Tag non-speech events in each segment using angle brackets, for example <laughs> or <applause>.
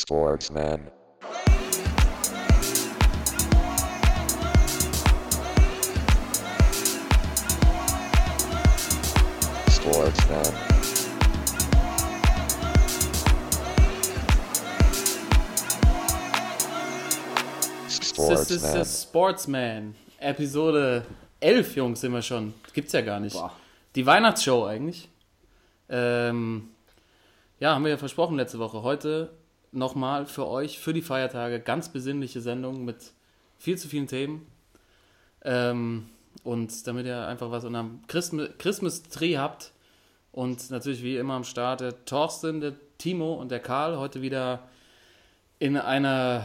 Sportsman. Sportsman. Sportsman. Sportsman. Episode 11, Jungs, sind wir schon. Gibt's ja gar nicht. Boah. Die Weihnachtsshow eigentlich. Ähm, ja, haben wir ja versprochen letzte Woche. Heute nochmal für euch, für die Feiertage, ganz besinnliche Sendung mit viel zu vielen Themen. Ähm, und damit ihr einfach was unterm Christmas, Christmas Tree habt. Und natürlich wie immer am Start der Thorsten, der Timo und der Karl. Heute wieder in einer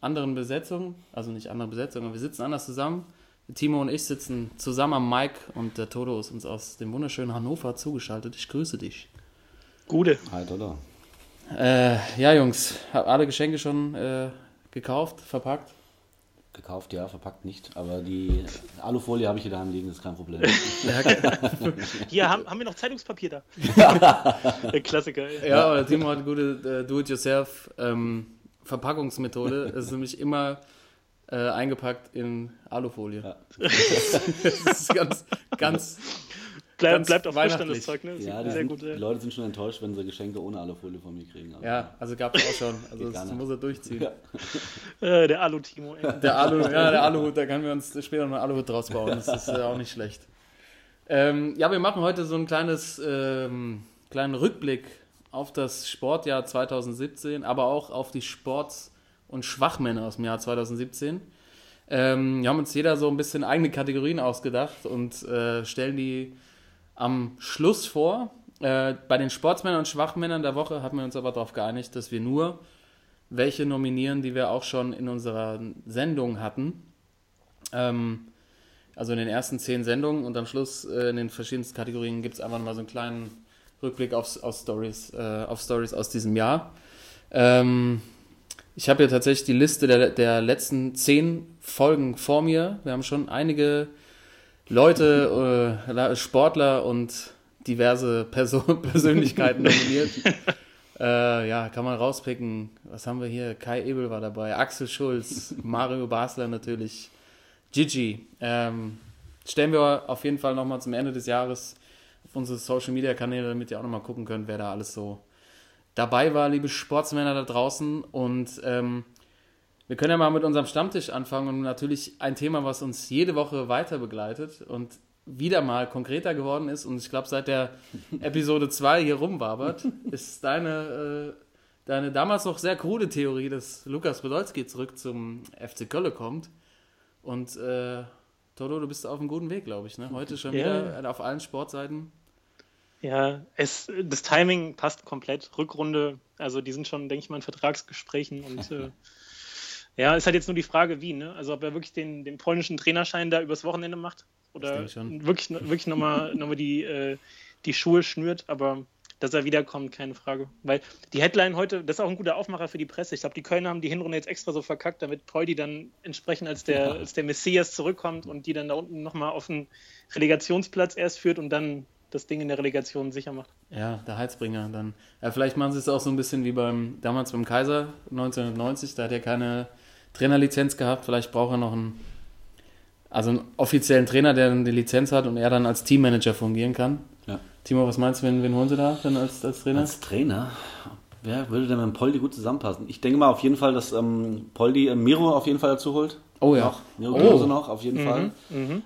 anderen Besetzung, also nicht andere Besetzung, aber wir sitzen anders zusammen. Timo und ich sitzen zusammen am Mic und der Toto ist uns aus dem wunderschönen Hannover zugeschaltet. Ich grüße dich. Gute. Halt, oder? Äh, ja, Jungs, hab alle Geschenke schon äh, gekauft, verpackt. Gekauft, ja, verpackt nicht. Aber die Alufolie habe ich hier daheim liegen, das ist kein Problem. <laughs> Hier haben, haben wir noch Zeitungspapier da. <laughs> Der Klassiker. ey. Ja, aber der Timo hat eine gute äh, Do-it-yourself ähm, Verpackungsmethode. Es ist nämlich immer äh, eingepackt in Alufolie. Ja. <laughs> das ist ganz, ganz Bleib, bleibt auch frisch dann weihnachtlich. das Zeug, ne? Das Ja, die, sehr sind, gut. die Äh. Leute sind schon enttäuscht, wenn sie Geschenke ohne Alufolie von mir kriegen. Aber Ja, also gab es auch schon. <laughs> Also das nicht. muss er durchziehen. Ja. <laughs> Äh, der Alu-Timo, ey. Der Alu, <laughs> ja, der Aluhut, da können wir uns später noch einen Aluhut draus bauen. Das ist äh, auch nicht schlecht. Ähm, ja, wir machen heute so ein kleines, ähm, kleinen Rückblick auf das Sportjahr 2017, aber auch auf die Sports- und Schwachmänner aus dem Jahr 2017. Ähm, wir haben uns jeder so ein bisschen eigene Kategorien ausgedacht und äh, stellen die am Schluss vor. Äh, bei den Sportsmännern und Schwachmännern der Woche haben wir uns aber darauf geeinigt, dass wir nur welche nominieren, die wir auch schon in unserer Sendung hatten. Ähm, also in den ersten zehn Sendungen und am Schluss äh, in den verschiedensten Kategorien gibt es einfach mal so einen kleinen Rückblick aufs, auf, Stories, äh, auf Stories aus diesem Jahr. Ähm, ich habe hier tatsächlich die Liste der, der letzten zehn Folgen vor mir. Wir haben schon einige Leute, äh, Sportler und diverse Person <laughs> Persönlichkeiten nominiert. <laughs> Äh, ja, kann man rauspicken. Was haben wir hier? Kai Ebel war dabei, Axel Schulz, Mario Basler natürlich, Gigi. Ähm, stellen wir auf jeden Fall nochmal zum Ende des Jahres auf unsere Social Media Kanäle, damit ihr auch nochmal gucken könnt, wer da alles so dabei war, liebe Sportsmänner da draußen. Und ähm, wir können ja mal mit unserem Stammtisch anfangen und natürlich ein Thema, was uns jede Woche weiter begleitet und wieder mal konkreter geworden ist. Und ich glaube, seit der <laughs> Episode 2 hier rumwabert, ist deine, äh, deine damals noch sehr krude Theorie, dass Lukas Podolski zurück zum FC Köln kommt. Und äh, Toto, du bist auf einem guten Weg, glaube ich. Ne? Heute schon Ja. wieder auf allen Sportseiten. Ja, es, das Timing passt komplett. Rückrunde, also die sind schon, denke ich mal, in Vertragsgesprächen und äh, <laughs> ja, ist halt jetzt nur die Frage, wie, ne? Also ob er wirklich den, den polnischen Trainerschein da übers Wochenende macht oder wirklich, wirklich nochmal noch mal die, äh, die Schuhe schnürt, aber dass er wiederkommt, keine Frage. Weil die Headline heute, das ist auch ein guter Aufmacher für die Presse. Ich glaube, die Kölner haben die Hinrunde jetzt extra so verkackt, damit Poldi dann entsprechend als der, als der Messias zurückkommt und die dann da unten nochmal auf den Relegationsplatz erst führt und dann das Ding in der Relegation sicher macht. Ja, der Heizbringer dann. Ja, vielleicht machen sie es auch so ein bisschen wie beim damals beim Kaiser 1990, da hat er keine Trainerlizenz gehabt. Vielleicht braucht er noch einen, also einen offiziellen Trainer, der dann die Lizenz hat und er dann als Teammanager fungieren kann. Ja. Timo, was meinst du, wen, wen holen sie da dann als, als Trainer? Als Trainer, wer würde denn mit dem Poldi gut zusammenpassen? Ich denke mal auf jeden Fall, dass ähm, Poldi äh, Miro auf jeden Fall dazu holt. oh ja, Noch, Miro Oh. Klose noch, auf jeden Mhm, Fall.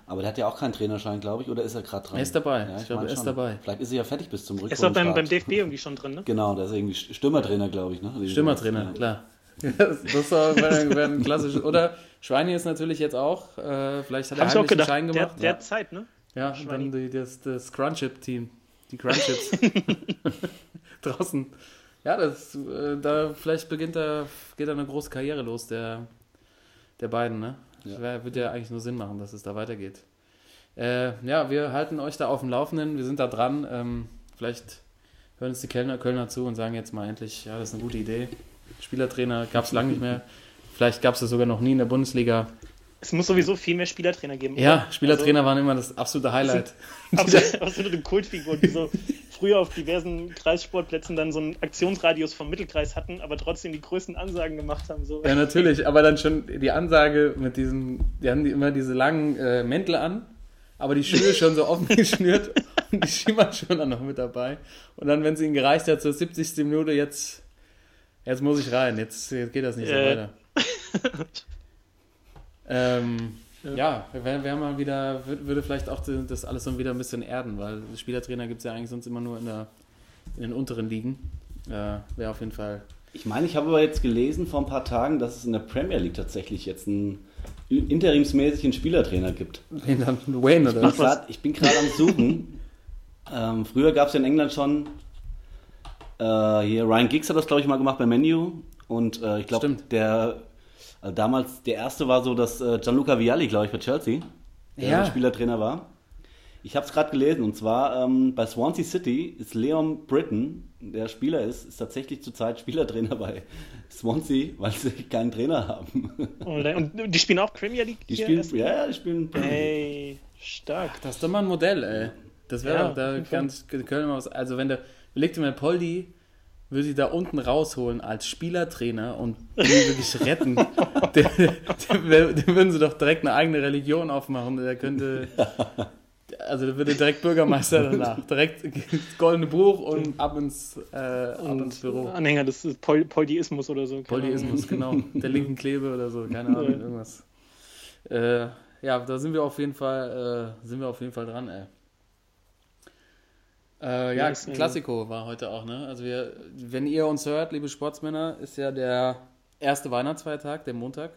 Aber der hat ja auch keinen Trainerschein, glaube ich, oder ist er gerade dran? Er ist dabei. Ja, Ich glaube, er ist schon. dabei. Vielleicht ist er ja fertig bis zum Er ist doch beim, Rückrundenstart. beim DFB irgendwie schon drin, ne? Genau, der ist irgendwie Stürmertrainer, glaube ich. Ne? Stürmertrainer, Ja. klar. Das wäre ein klassisches. Oder Schweini ist natürlich jetzt auch. Äh, vielleicht hat er auch heimlich einen gedacht. Schein Der, gemacht. der ja. hat Zeit, ne? Ja, und Schweini. dann die, das, das Crunchip-Team. Die Crunchips. <laughs> Draußen. Ja, das, äh, da vielleicht beginnt da, geht da eine große Karriere los, der, der beiden, ne? Ja. Wär- Wird ja eigentlich nur Sinn machen, dass es da weitergeht. Äh, ja, wir halten euch da auf dem Laufenden, wir sind da dran. Ähm, vielleicht hören uns die Kölner, Kölner zu und sagen jetzt mal endlich, ja, das ist eine gute Idee. Spielertrainer gab es lange nicht mehr. Vielleicht gab es das sogar noch nie in der Bundesliga. Es muss sowieso viel mehr Spielertrainer geben. Ja? Spielertrainer waren immer das absolute Highlight. Also, <laughs> absolut, absolute Kultfigur, die so früher auf diversen Kreissportplätzen dann so einen Aktionsradius vom Mittelkreis hatten, aber trotzdem die größten Ansagen gemacht haben. So. Ja, natürlich, aber dann schon die Ansage mit diesen, die haben die immer diese langen äh, Mäntel an, aber die Schuhe schon so <laughs> offen geschnürt und die Schiemannschuhe dann noch mit dabei. Und dann, wenn es ihnen gereicht hat, zur 70. Minute, jetzt, jetzt muss ich rein, jetzt, jetzt geht das nicht so Äh. weiter. <laughs> ähm, ja, wäre wär mal wieder, würd- würde vielleicht auch das alles so wieder ein bisschen erden, weil Spielertrainer gibt es ja eigentlich sonst immer nur in, der, in den unteren Ligen. Äh, wäre auf jeden Fall Ich meine, ich habe aber jetzt gelesen vor ein paar Tagen, dass es in der Premier League tatsächlich jetzt einen interimsmäßigen Spielertrainer gibt. Wayne oder was? grad, ich bin gerade am Suchen. <laughs> ähm, früher gab es ja in England schon, äh, hier Ryan Giggs hat das glaube ich mal gemacht bei Menu und äh, ich glaube der, also damals der erste war so, dass äh, Gianluca Vialli glaube ich bei Chelsea, der Ja. Spielertrainer war. Ich habe es gerade gelesen und zwar ähm, bei Swansea City ist Leon Britton, der Spieler ist, ist tatsächlich zurzeit Spielertrainer bei Swansea, weil sie keinen Trainer haben. <laughs> Und die spielen auch Premier League? Die hier spielen, ja, ja, die spielen Premier League. Ey, stark. Das ist doch mal ein Modell, ey. Das wäre Ja, doch, da ganz Köln mal was. Also wenn der, überleg dir mal, Poldi würde sie da unten rausholen als Spielertrainer und ihn wirklich retten. <laughs> der, würden sie doch direkt eine eigene Religion aufmachen. Der könnte. Also der würde direkt Bürgermeister <laughs> danach. Direkt das goldene Buch und ab ins, äh, ab ins Büro. Anhänger des Pol Poldiismus oder so. keine Polyismus, genau. Der linken Klebe oder so, keine Ahnung, Ja. irgendwas. Äh, ja, da sind wir auf jeden Fall, äh, sind wir auf jeden Fall dran, ey. Äh, ja, Klassiko war heute auch, ne? Also wir, wenn ihr uns hört, liebe Sportsmänner, ist ja der erste Weihnachtsfeiertag, der Montag.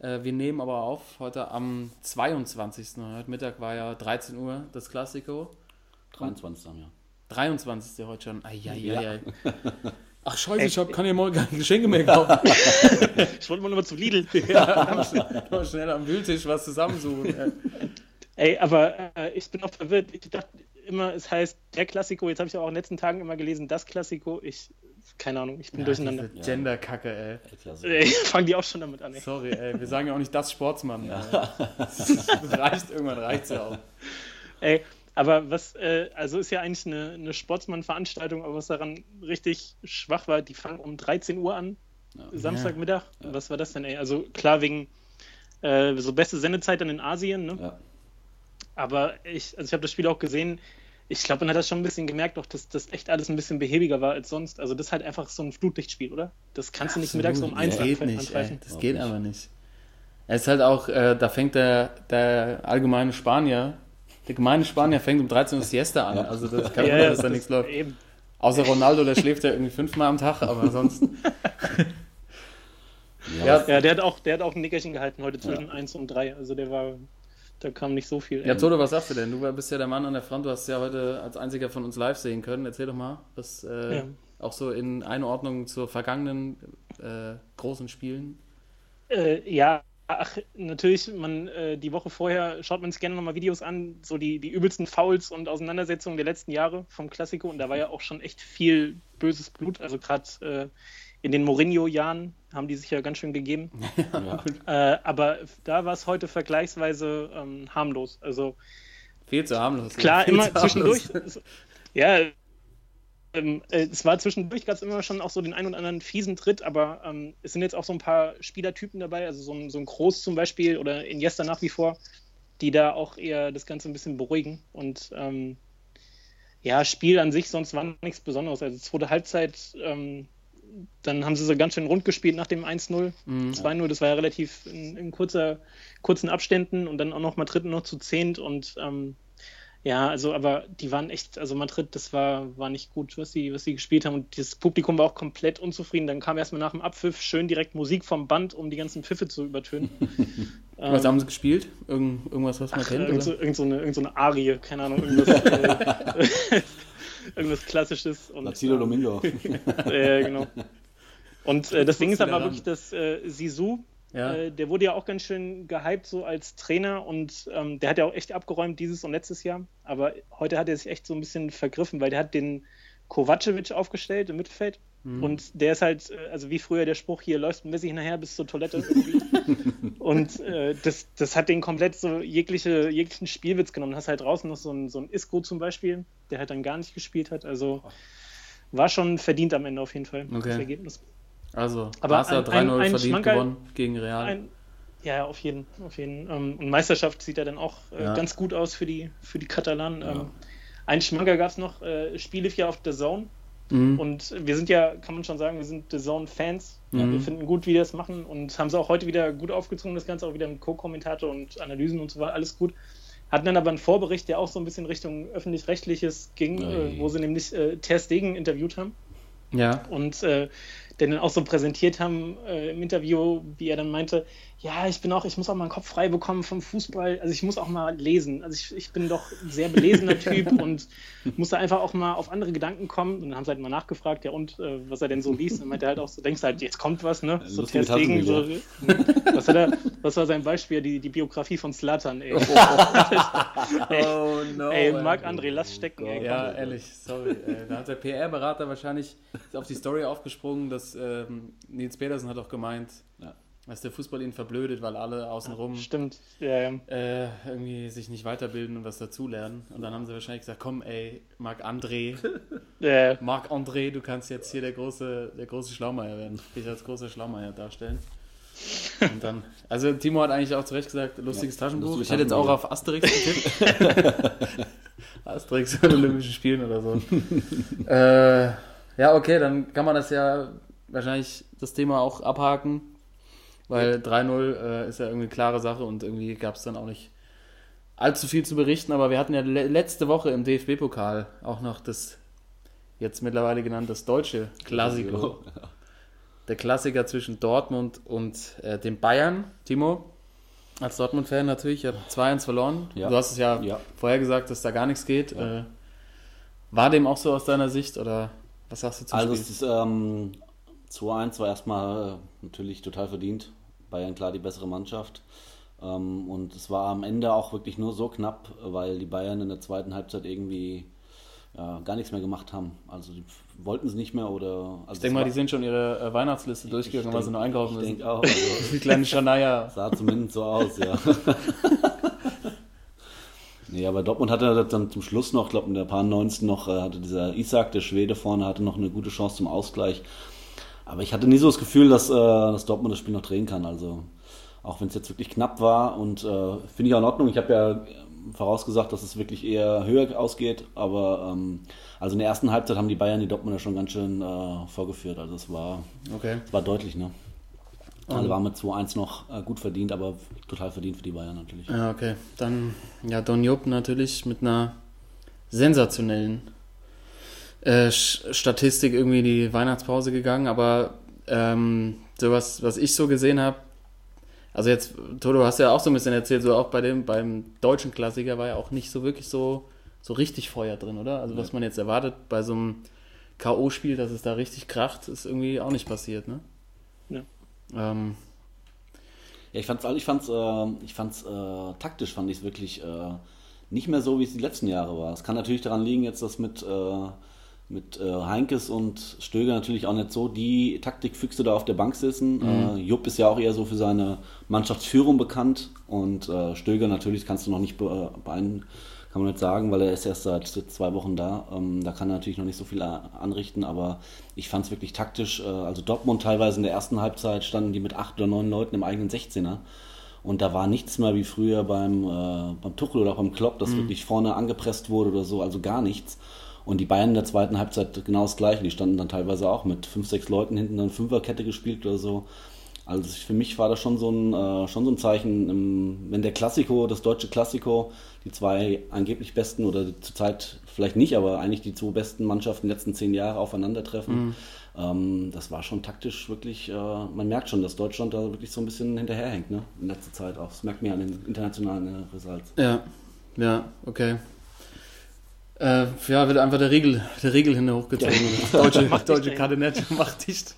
Äh, wir nehmen aber auf, heute am 22. Heute Mittag war ja 13 Uhr das Klassiko. 23 dann, ja. 23. heute schon. Eieiei. Ja. <laughs> Ach scheiße, ich hab, kann ja mal keine Geschenke mehr kaufen. <laughs> Ich wollte mal nur mal zu Lidl. <laughs> Ja, mal schnell am Wühltisch was zusammensuchen. ey. Ey, aber äh, ich bin auch verwirrt. Ich dachte immer, es heißt der Klassiko. Jetzt habe ich auch in den letzten Tagen immer gelesen, das Klassiko. Ich, keine Ahnung, ich bin durcheinander. diese Gender-Kacke, ey. Ey, <laughs> fangen die auch schon damit an, ey. Sorry, ey. Wir sagen ja auch nicht das Sportsmann. Das reicht, irgendwann reicht's ja auch. Ey, aber was, äh, also ist ja eigentlich eine, eine Sportsmann-Veranstaltung, aber was daran richtig schwach war, die fangen um 13 Uhr an, Samstagmittag. Was war das denn, ey? Also klar, wegen äh, so beste Sendezeit dann in Asien, ne? Ja. Aber ich, also ich habe das Spiel auch gesehen. Ich glaube, man hat das schon ein bisschen gemerkt, doch, dass das echt alles ein bisschen behäbiger war als sonst. Also das ist halt einfach so ein Flutlichtspiel, oder? Das kannst du nicht mittags um eins Das geht nicht, ey. anpfeifen. Das Auch geht nicht. aber nicht. Es ist halt auch, äh, da fängt der, der allgemeine Spanier, der gemeine Spanier fängt um 13 Uhr Siesta an. Also das kann <laughs> ja, dass da nichts läuft. Eben. Außer Ronaldo, der schläft ja irgendwie fünfmal am Tag, aber sonst. Ja, <laughs> Ja, Ja, der hat auch, der hat auch ein Nickerchen gehalten heute zwischen 1 und 3. Also der war, da kam nicht so viel. Ja. Toto, was sagst du denn? Du bist ja der Mann an der Front, du hast es ja heute als einziger von uns live sehen können. Erzähl doch mal, was äh, Ja. auch so in Einordnung zur vergangenen äh, großen Spielen. Äh, ja, ach, natürlich, man, äh, die Woche vorher schaut man sich gerne nochmal Videos an, so die, die übelsten Fouls und Auseinandersetzungen der letzten Jahre vom Klassiko und da war ja auch schon echt viel böses Blut, also gerade äh, in den Mourinho-Jahren haben die sich ja ganz schön gegeben. <laughs> ja. Äh, aber da war es heute vergleichsweise ähm, harmlos. Also Viel zu harmlos. klar, immer zu harmlos. zwischendurch. <laughs> Ja, ähm, äh, es war zwischendurch gab es immer schon auch so den einen oder anderen fiesen Tritt, aber ähm, es sind jetzt auch so ein paar Spielertypen dabei, also so ein, so ein Groß zum Beispiel oder Iniesta nach wie vor, die da auch eher das Ganze ein bisschen beruhigen und ähm, ja, Spiel an sich sonst war nichts Besonderes. Also zweite Halbzeit, ähm, dann haben sie so ganz schön rund gespielt nach dem 1-0, Mhm. 2-0, das war ja relativ in, in kurzer, kurzen Abständen und dann auch noch Madrid noch zu zehnt und ähm, ja, also aber die waren echt, also Madrid, das war, war nicht gut, was sie, was sie gespielt haben und das Publikum war auch komplett unzufrieden. Dann kam erstmal nach dem Abpfiff schön direkt Musik vom Band, um die ganzen Pfiffe zu übertönen. <laughs> Was Ähm, haben sie gespielt? Irgend, irgendwas, was man Ach, kennt? irgend, so, irgend, so eine, irgend so eine Arie, keine Ahnung, irgendwas, <laughs> äh, irgendwas Klassisches. Und, Lazilo ähm, Domingo. <laughs> äh, genau. Und äh, das Ding ist aber wirklich, dass äh, Sisu, Ja. äh, der wurde ja auch ganz schön gehypt so als Trainer und ähm, der hat ja auch echt abgeräumt dieses und letztes Jahr. Aber heute hat er sich echt so ein bisschen vergriffen, weil der hat den Kovacevic aufgestellt im Mittelfeld. Mhm. Und der ist halt, äh, also wie früher der Spruch, hier läuft Messi hinterher bis zur Toilette. <laughs> Und äh, das, das hat den komplett so jegliche, jeglichen Spielwitz genommen. Du hast halt draußen noch so ein, so ein Isco zum Beispiel, der halt dann gar nicht gespielt hat. Also war schon verdient am Ende auf jeden Fall, Okay. das Ergebnis. Also, Aber Barca ein- 3-0 ein- ein verdient Schmankerl- gewonnen gegen Real. Ein, ja, auf jeden, auf jeden. Ähm, und Meisterschaft sieht ja dann auch äh, Ja. ganz gut aus für die, für die Katalanen. Ähm, ein Schmanker gab es noch, äh, Spiel lief ja auf The Zone. Mhm. Und wir sind ja, kann man schon sagen, wir sind The Zone-Fans. Mhm. Wir finden gut, wie die das machen und haben sie auch heute wieder gut aufgezogen, das Ganze auch wieder mit Co-Kommentator und Analysen und so weiter, alles gut. Hatten dann aber einen Vorbericht, der auch so ein bisschen Richtung öffentlich-rechtliches ging, äh, wo sie nämlich äh, Ter Stegen interviewt haben Ja. und äh, den dann auch so präsentiert haben äh, im Interview, wie er dann meinte, ja, ich bin auch, ich muss auch mal einen Kopf frei bekommen vom Fußball, also ich muss auch mal lesen, also ich, ich bin doch ein sehr belesener <laughs> Typ und muss da einfach auch mal auf andere Gedanken kommen und dann haben sie halt mal nachgefragt, ja und, äh, was er denn so liest, und meinte er halt auch so, denkst halt, jetzt kommt was, ne, so Lustige Ter Stegen, so, was, hat er, was war sein Beispiel, die, die Biografie von Slatan, ey. <laughs> <laughs> Oh no. ey, Marc-André, lass stecken, ey. Ja, ehrlich, sorry. Äh, da hat der PR-Berater wahrscheinlich auf die Story aufgesprungen, dass ähm, Nils Pedersen hat auch gemeint, Ja. dass der Fußball ihn verblödet, weil alle außenrum Stimmt, ja, ja. äh, irgendwie sich nicht weiterbilden und was dazulernen. Und dann haben sie wahrscheinlich gesagt, komm ey, Marc-André, Äh, <laughs> Marc-André, du kannst jetzt hier der große, der große Schlaumeier werden, dich als großer Schlaumeier darstellen. Und dann, also Timo hat eigentlich auch zu Recht gesagt, lustiges Ja, Taschenbuch. lustiges ich hätte jetzt auch auf Asterix getippt. <laughs> Asterix bei den Olympischen Spielen oder so. <laughs> äh, ja, okay, dann kann man das ja wahrscheinlich das Thema auch abhaken, weil 3-0 äh, ist ja irgendwie eine klare Sache und irgendwie gab es dann auch nicht allzu viel zu berichten, aber wir hatten ja le letzte Woche im DFB-Pokal auch noch das jetzt mittlerweile genannt das deutsche Klassiko. Der Klassiker zwischen Dortmund und äh, den Bayern. Timo, als Dortmund-Fan natürlich, hat 2-1 verloren. Ja. Du hast es ja, Ja. vorher gesagt, dass da gar nichts geht. Ja. Äh, war dem auch so aus deiner Sicht oder was sagst du zum Also Spiel? es ist ähm, 2-1 war erstmal natürlich total verdient. Bayern klar die bessere Mannschaft. Ähm, und es war am Ende auch wirklich nur so knapp, weil die Bayern in der zweiten Halbzeit irgendwie ja, gar nichts mehr gemacht haben. Also die wollten es nicht mehr oder. Also ich denke mal, die sind schon ihre äh, Weihnachtsliste durchgegangen, weil sie noch einkaufen Ich müssen. denke auch. Also, <laughs> Die kleine Shania. <laughs> sah zumindest so aus, ja. <laughs> nee, aber Dortmund hatte dann zum Schluss noch, ich glaube in der paar 90 noch, äh, hatte dieser Isak, der Schwede vorne, hatte noch eine gute Chance zum Ausgleich. Aber ich hatte nie so das Gefühl, dass, äh, dass Dortmund das Spiel noch drehen kann. Also auch wenn es jetzt wirklich knapp war und äh, finde ich auch in Ordnung. Ich habe ja ähm, vorausgesagt, dass es wirklich eher höher ausgeht, aber ähm, also in der ersten Halbzeit haben die Bayern die Dortmunder schon ganz schön äh, vorgeführt. Also es war, Okay. es war deutlich, ne? Also war mit 2-1 noch äh, gut verdient, aber total verdient für die Bayern natürlich. Ja, okay. Dann, ja, Don Jupp natürlich mit einer sensationellen äh, Statistik irgendwie in die Weihnachtspause gegangen, aber ähm, sowas, was ich so gesehen habe, also jetzt, Toto, hast ja auch so ein bisschen erzählt, so auch bei dem, beim deutschen Klassiker war ja auch nicht so wirklich so, so richtig Feuer drin, oder? Also was man jetzt erwartet bei so einem K.O.-Spiel, dass es da richtig kracht, ist irgendwie auch nicht passiert, ne? Ja. Ähm, Ja, ich fand's, ich fand's, äh, ich fand's äh, taktisch fand ich es wirklich äh, nicht mehr so, wie es die letzten Jahre war. Es kann natürlich daran liegen, jetzt, dass mit, äh, mit äh, Heinkes und Stöger natürlich auch nicht so die Taktikfüchse da auf der Bank sitzen. Äh, Jupp ist ja auch eher so für seine Mannschaftsführung bekannt und äh, Stöger natürlich kannst du noch nicht be beein kann man nicht sagen, weil er ist erst seit zwei Wochen da. Ähm, da kann er natürlich noch nicht so viel a- anrichten, aber ich fand es wirklich taktisch. Äh, also Dortmund teilweise in der ersten Halbzeit standen die mit acht oder neun Leuten im eigenen 16er. Und da war nichts mehr wie früher beim, äh, beim Tuchel oder auch beim Klopp, dass wirklich vorne angepresst wurde oder so, also gar nichts. Und die Bayern in der zweiten Halbzeit genau das gleiche. Die standen dann teilweise auch mit fünf, sechs Leuten hinten dann Fünferkette gespielt oder so. Also für mich war das schon so ein, äh, schon so ein Zeichen, ähm, wenn der Klassiko, das deutsche Klassiko, die zwei angeblich besten oder zurzeit vielleicht nicht, aber eigentlich die zwei besten Mannschaften der letzten zehn Jahre aufeinandertreffen. Ähm, das war schon taktisch wirklich, äh, man merkt schon, dass Deutschland da wirklich so ein bisschen hinterherhängt, ne? In letzter Zeit auch. Das merkt man ja an den internationalen äh, Results. Ja, ja, okay. Äh, ja, wird einfach der Riegel, der Riegel hinter hochgezogen. Deutsche, <laughs> Macht deutsche ey. Kabinett <laughs> macht dicht.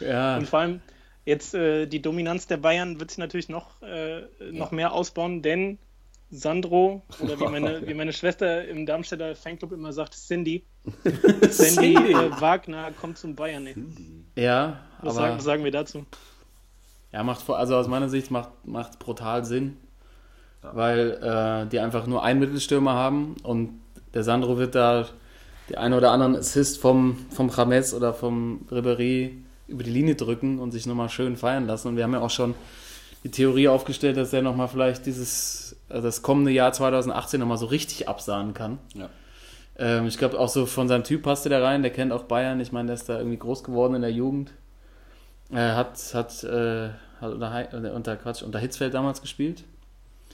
Ja, Und vor allem jetzt äh, die Dominanz der Bayern wird sich natürlich noch, äh, noch mehr ausbauen, denn Sandro, oder wie meine, <laughs> wie meine Schwester im Darmstädter Fanclub immer sagt, Cindy, Cindy äh, Wagner kommt zum Bayern. Ey. ja Was, aber sagen, was sagen wir dazu? Ja, macht also aus meiner Sicht macht macht brutal Sinn, weil äh, die einfach nur einen Mittelstürmer haben und der Sandro wird da die eine oder anderen Assist vom vom James oder vom Ribéry über die Linie drücken und sich nochmal schön feiern lassen. Und wir haben ja auch schon die Theorie aufgestellt, dass er nochmal vielleicht dieses also das kommende Jahr 2018 nochmal so richtig absahen kann. Ja. Ähm, ich glaube auch so von seinem Typ passt er da rein, der kennt auch Bayern. Ich meine, der ist da irgendwie groß geworden in der Jugend. Er hat, hat, äh, hat unter, unter, Quatsch, unter Hitzfeld damals gespielt.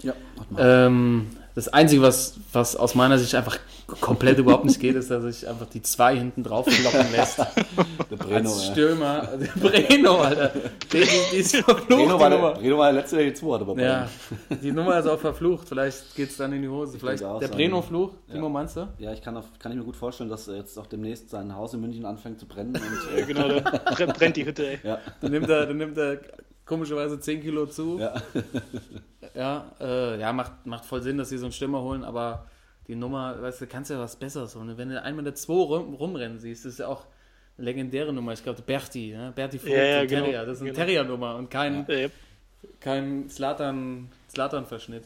Ja. Ähm, das Einzige, was, was aus meiner Sicht einfach komplett überhaupt nicht geht, ist, dass sich einfach die zwei hinten drauf kloppen lässt. der Breno, Als ja. Stürmer. <laughs> Der Breno, Alter. Die, die, die ist verflucht, Breno, die war der. Breno war der letzte, der hatte bei Ja, die Nummer ist auch verflucht. Vielleicht geht es dann in die Hose. Vielleicht der Breno-Fluch, Ja. Timo, meinst du? Ja, ich kann, auf, kann ich mir gut vorstellen, dass er jetzt auch demnächst sein Haus in München anfängt zu brennen. Und, Ja, äh, genau, da brennt- brennt die Hütte, ey. ja, Dann nimmt er, dann nimmt er komischerweise 10 Kilo zu. ja. <laughs> Ja, äh, ja macht, macht voll Sinn, dass sie so einen Stürmer holen, aber die Nummer, weißt du, kannst ja was Besseres holen. Wenn du einmal der 2 rum, rumrennen siehst, das ist ja auch eine legendäre Nummer. Ich glaube, Berti, ne? Berti Vogt, Ja, ja, genau, Terrier. Das ist eine genau. Terrier-Nummer und kein, Äh, kein Slatan, Slatan-Verschnitt.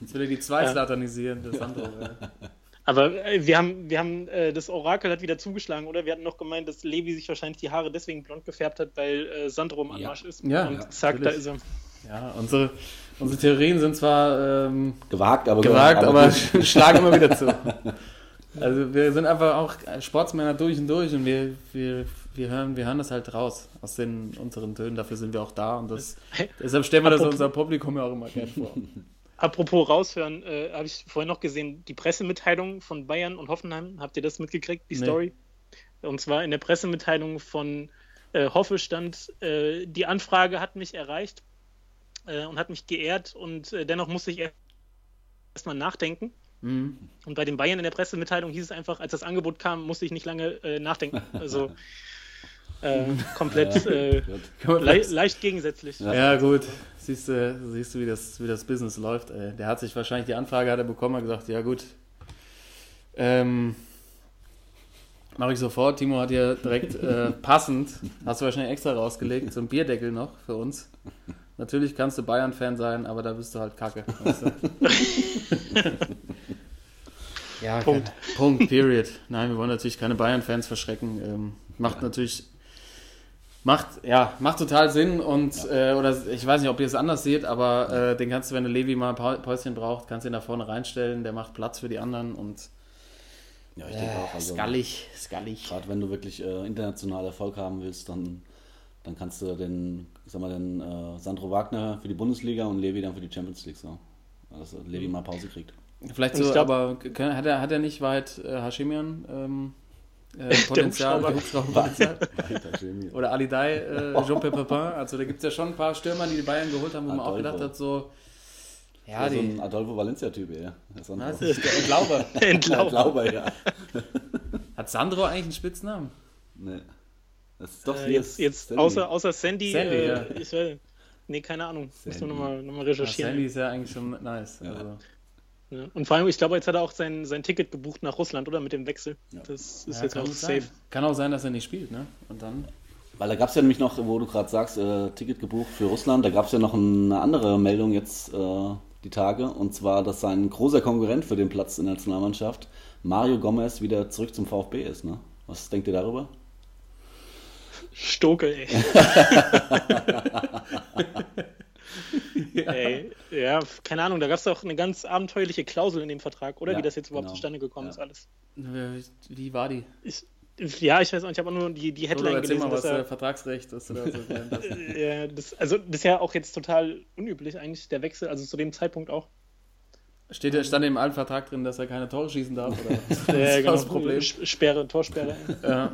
Jetzt will er die zwei Ja. slatanisieren, das andere. <laughs> ja. Aber äh, wir haben, wir haben äh, das Orakel hat wieder zugeschlagen, oder? Wir hatten noch gemeint, dass Levi sich wahrscheinlich die Haare deswegen blond gefärbt hat, weil äh, Sandro im Anmarsch ist. Ja, und ja, zack, da natürlich. ist er. Ja, unsere, unsere Theorien sind zwar ähm, Gewagt, aber gewagt, aber <laughs> gut. schlagen immer wieder zu. <laughs> Also wir sind einfach auch Sportsmänner durch und durch und wir, wir, wir, hören, wir hören das halt raus aus den unseren Tönen. Dafür sind wir auch da und das, deshalb stellen wir <laughs> das unser Publikum ja auch immer gerne vor. Apropos raushören, äh, habe ich vorhin noch gesehen, die Pressemitteilung von Bayern und Hoffenheim. Habt ihr das mitgekriegt, die Nee. Story? Und zwar in der Pressemitteilung von äh, Hoffe stand, äh, die Anfrage hat mich erreicht äh, und hat mich geehrt und äh, dennoch musste ich erstmal nachdenken. Mhm. Und bei den Bayern in der Pressemitteilung hieß es einfach, als das Angebot kam, musste ich nicht lange äh, nachdenken. Also <laughs> komplett man le leicht gegensätzlich. Ja, gut. Siehst du, siehst du wie, das, wie das Business läuft. Ey. Der hat sich wahrscheinlich die Anfrage hat er bekommen, hat gesagt, ja gut. Ähm, Mache ich sofort. Timo hat hier direkt äh, <laughs> passend, hast du wahrscheinlich extra rausgelegt, so ein Bierdeckel noch für uns. Natürlich kannst du Bayern-Fan sein, aber da bist du halt kacke. Weißt du? <laughs> ja, Punkt. Punkt, period. Nein, wir wollen natürlich keine Bayern-Fans verschrecken. Ähm, macht natürlich Macht, ja, macht total Sinn und, äh, oder ich weiß nicht, ob ihr es anders seht, aber äh, den kannst du, wenn der Levi mal ein Päuschen braucht, kannst du ihn da vorne reinstellen, der macht Platz für die anderen und Ja, ich denke auch. äh, Also, skallig, skallig. Gerade wenn du wirklich äh, international Erfolg haben willst, dann, dann kannst du den, ich sag mal, den äh, Sandro Wagner für die Bundesliga und Levi dann für die Champions League so. Dass Levi mal Pause kriegt. Vielleicht so, ich glaub- aber kann, hat, er, hat er nicht weit äh, Hashimian ähm, äh, Potenzial? Hubschrauber. Hubschrauberpotenzial? Weiter, Chemie. Oder Alidai, äh, Jean-Pierre Papin. Also da gibt es ja schon ein paar Stürmer, die die Bayern geholt haben, wo man auch Adolfo. gedacht hat, so, ja, Ja, so die. ein Adolfo Valencia-Typ, ja. Der Sandro. Na, das ist der Entlauber. <laughs> Ja, Entlauf. <laughs> Glaube, ja. Hat Sandro eigentlich einen Spitznamen? Nee. Das ist doch Äh, jetzt jetzt Sandy. außer, außer Sandy, Sandy, äh, ja. ich weiß, nee, keine Ahnung. Müssen wir Sandy. nochmal noch mal Ja, recherchieren. Sandy ist ja eigentlich schon nice. Ja. Also. Ja. Und vor allem, ich glaube, jetzt hat er auch sein, sein Ticket gebucht nach Russland, oder? Mit dem Wechsel. Ja. Das ist Ja, jetzt auch gut sein. safe. Kann auch sein, dass er nicht spielt, ne? Und dann. Weil da gab es ja nämlich noch, wo du gerade sagst, äh, Ticket gebucht für Russland, da gab es ja noch eine andere Meldung jetzt äh, die Tage, und zwar, dass sein großer Konkurrent für den Platz in der Nationalmannschaft, Mario Gomez, wieder zurück zum VfB ist. Ne? Was denkt ihr darüber? Stoke, ey. <laughs> <laughs> <laughs> Ey, ja, keine Ahnung, da gab es doch eine ganz abenteuerliche Klausel in dem Vertrag, oder? Ja, Wie das jetzt überhaupt genau. zustande gekommen Ja. ist, alles. Wie wie war die? Ich, ja, ich weiß auch, ich habe auch nur die, die Oder Headline erzähl gelesen, mal, was dass äh, er, Vertragsrecht ist. Oder so. <laughs> Ja, das, also das ist ja auch jetzt total unüblich eigentlich, der Wechsel, also zu dem Zeitpunkt auch. Steht, ja- stand im alten Vertrag drin, dass er keine Tore schießen darf? Oder? <laughs> Das Ja, ist das Problem. Sperre, Torsperre. Ja.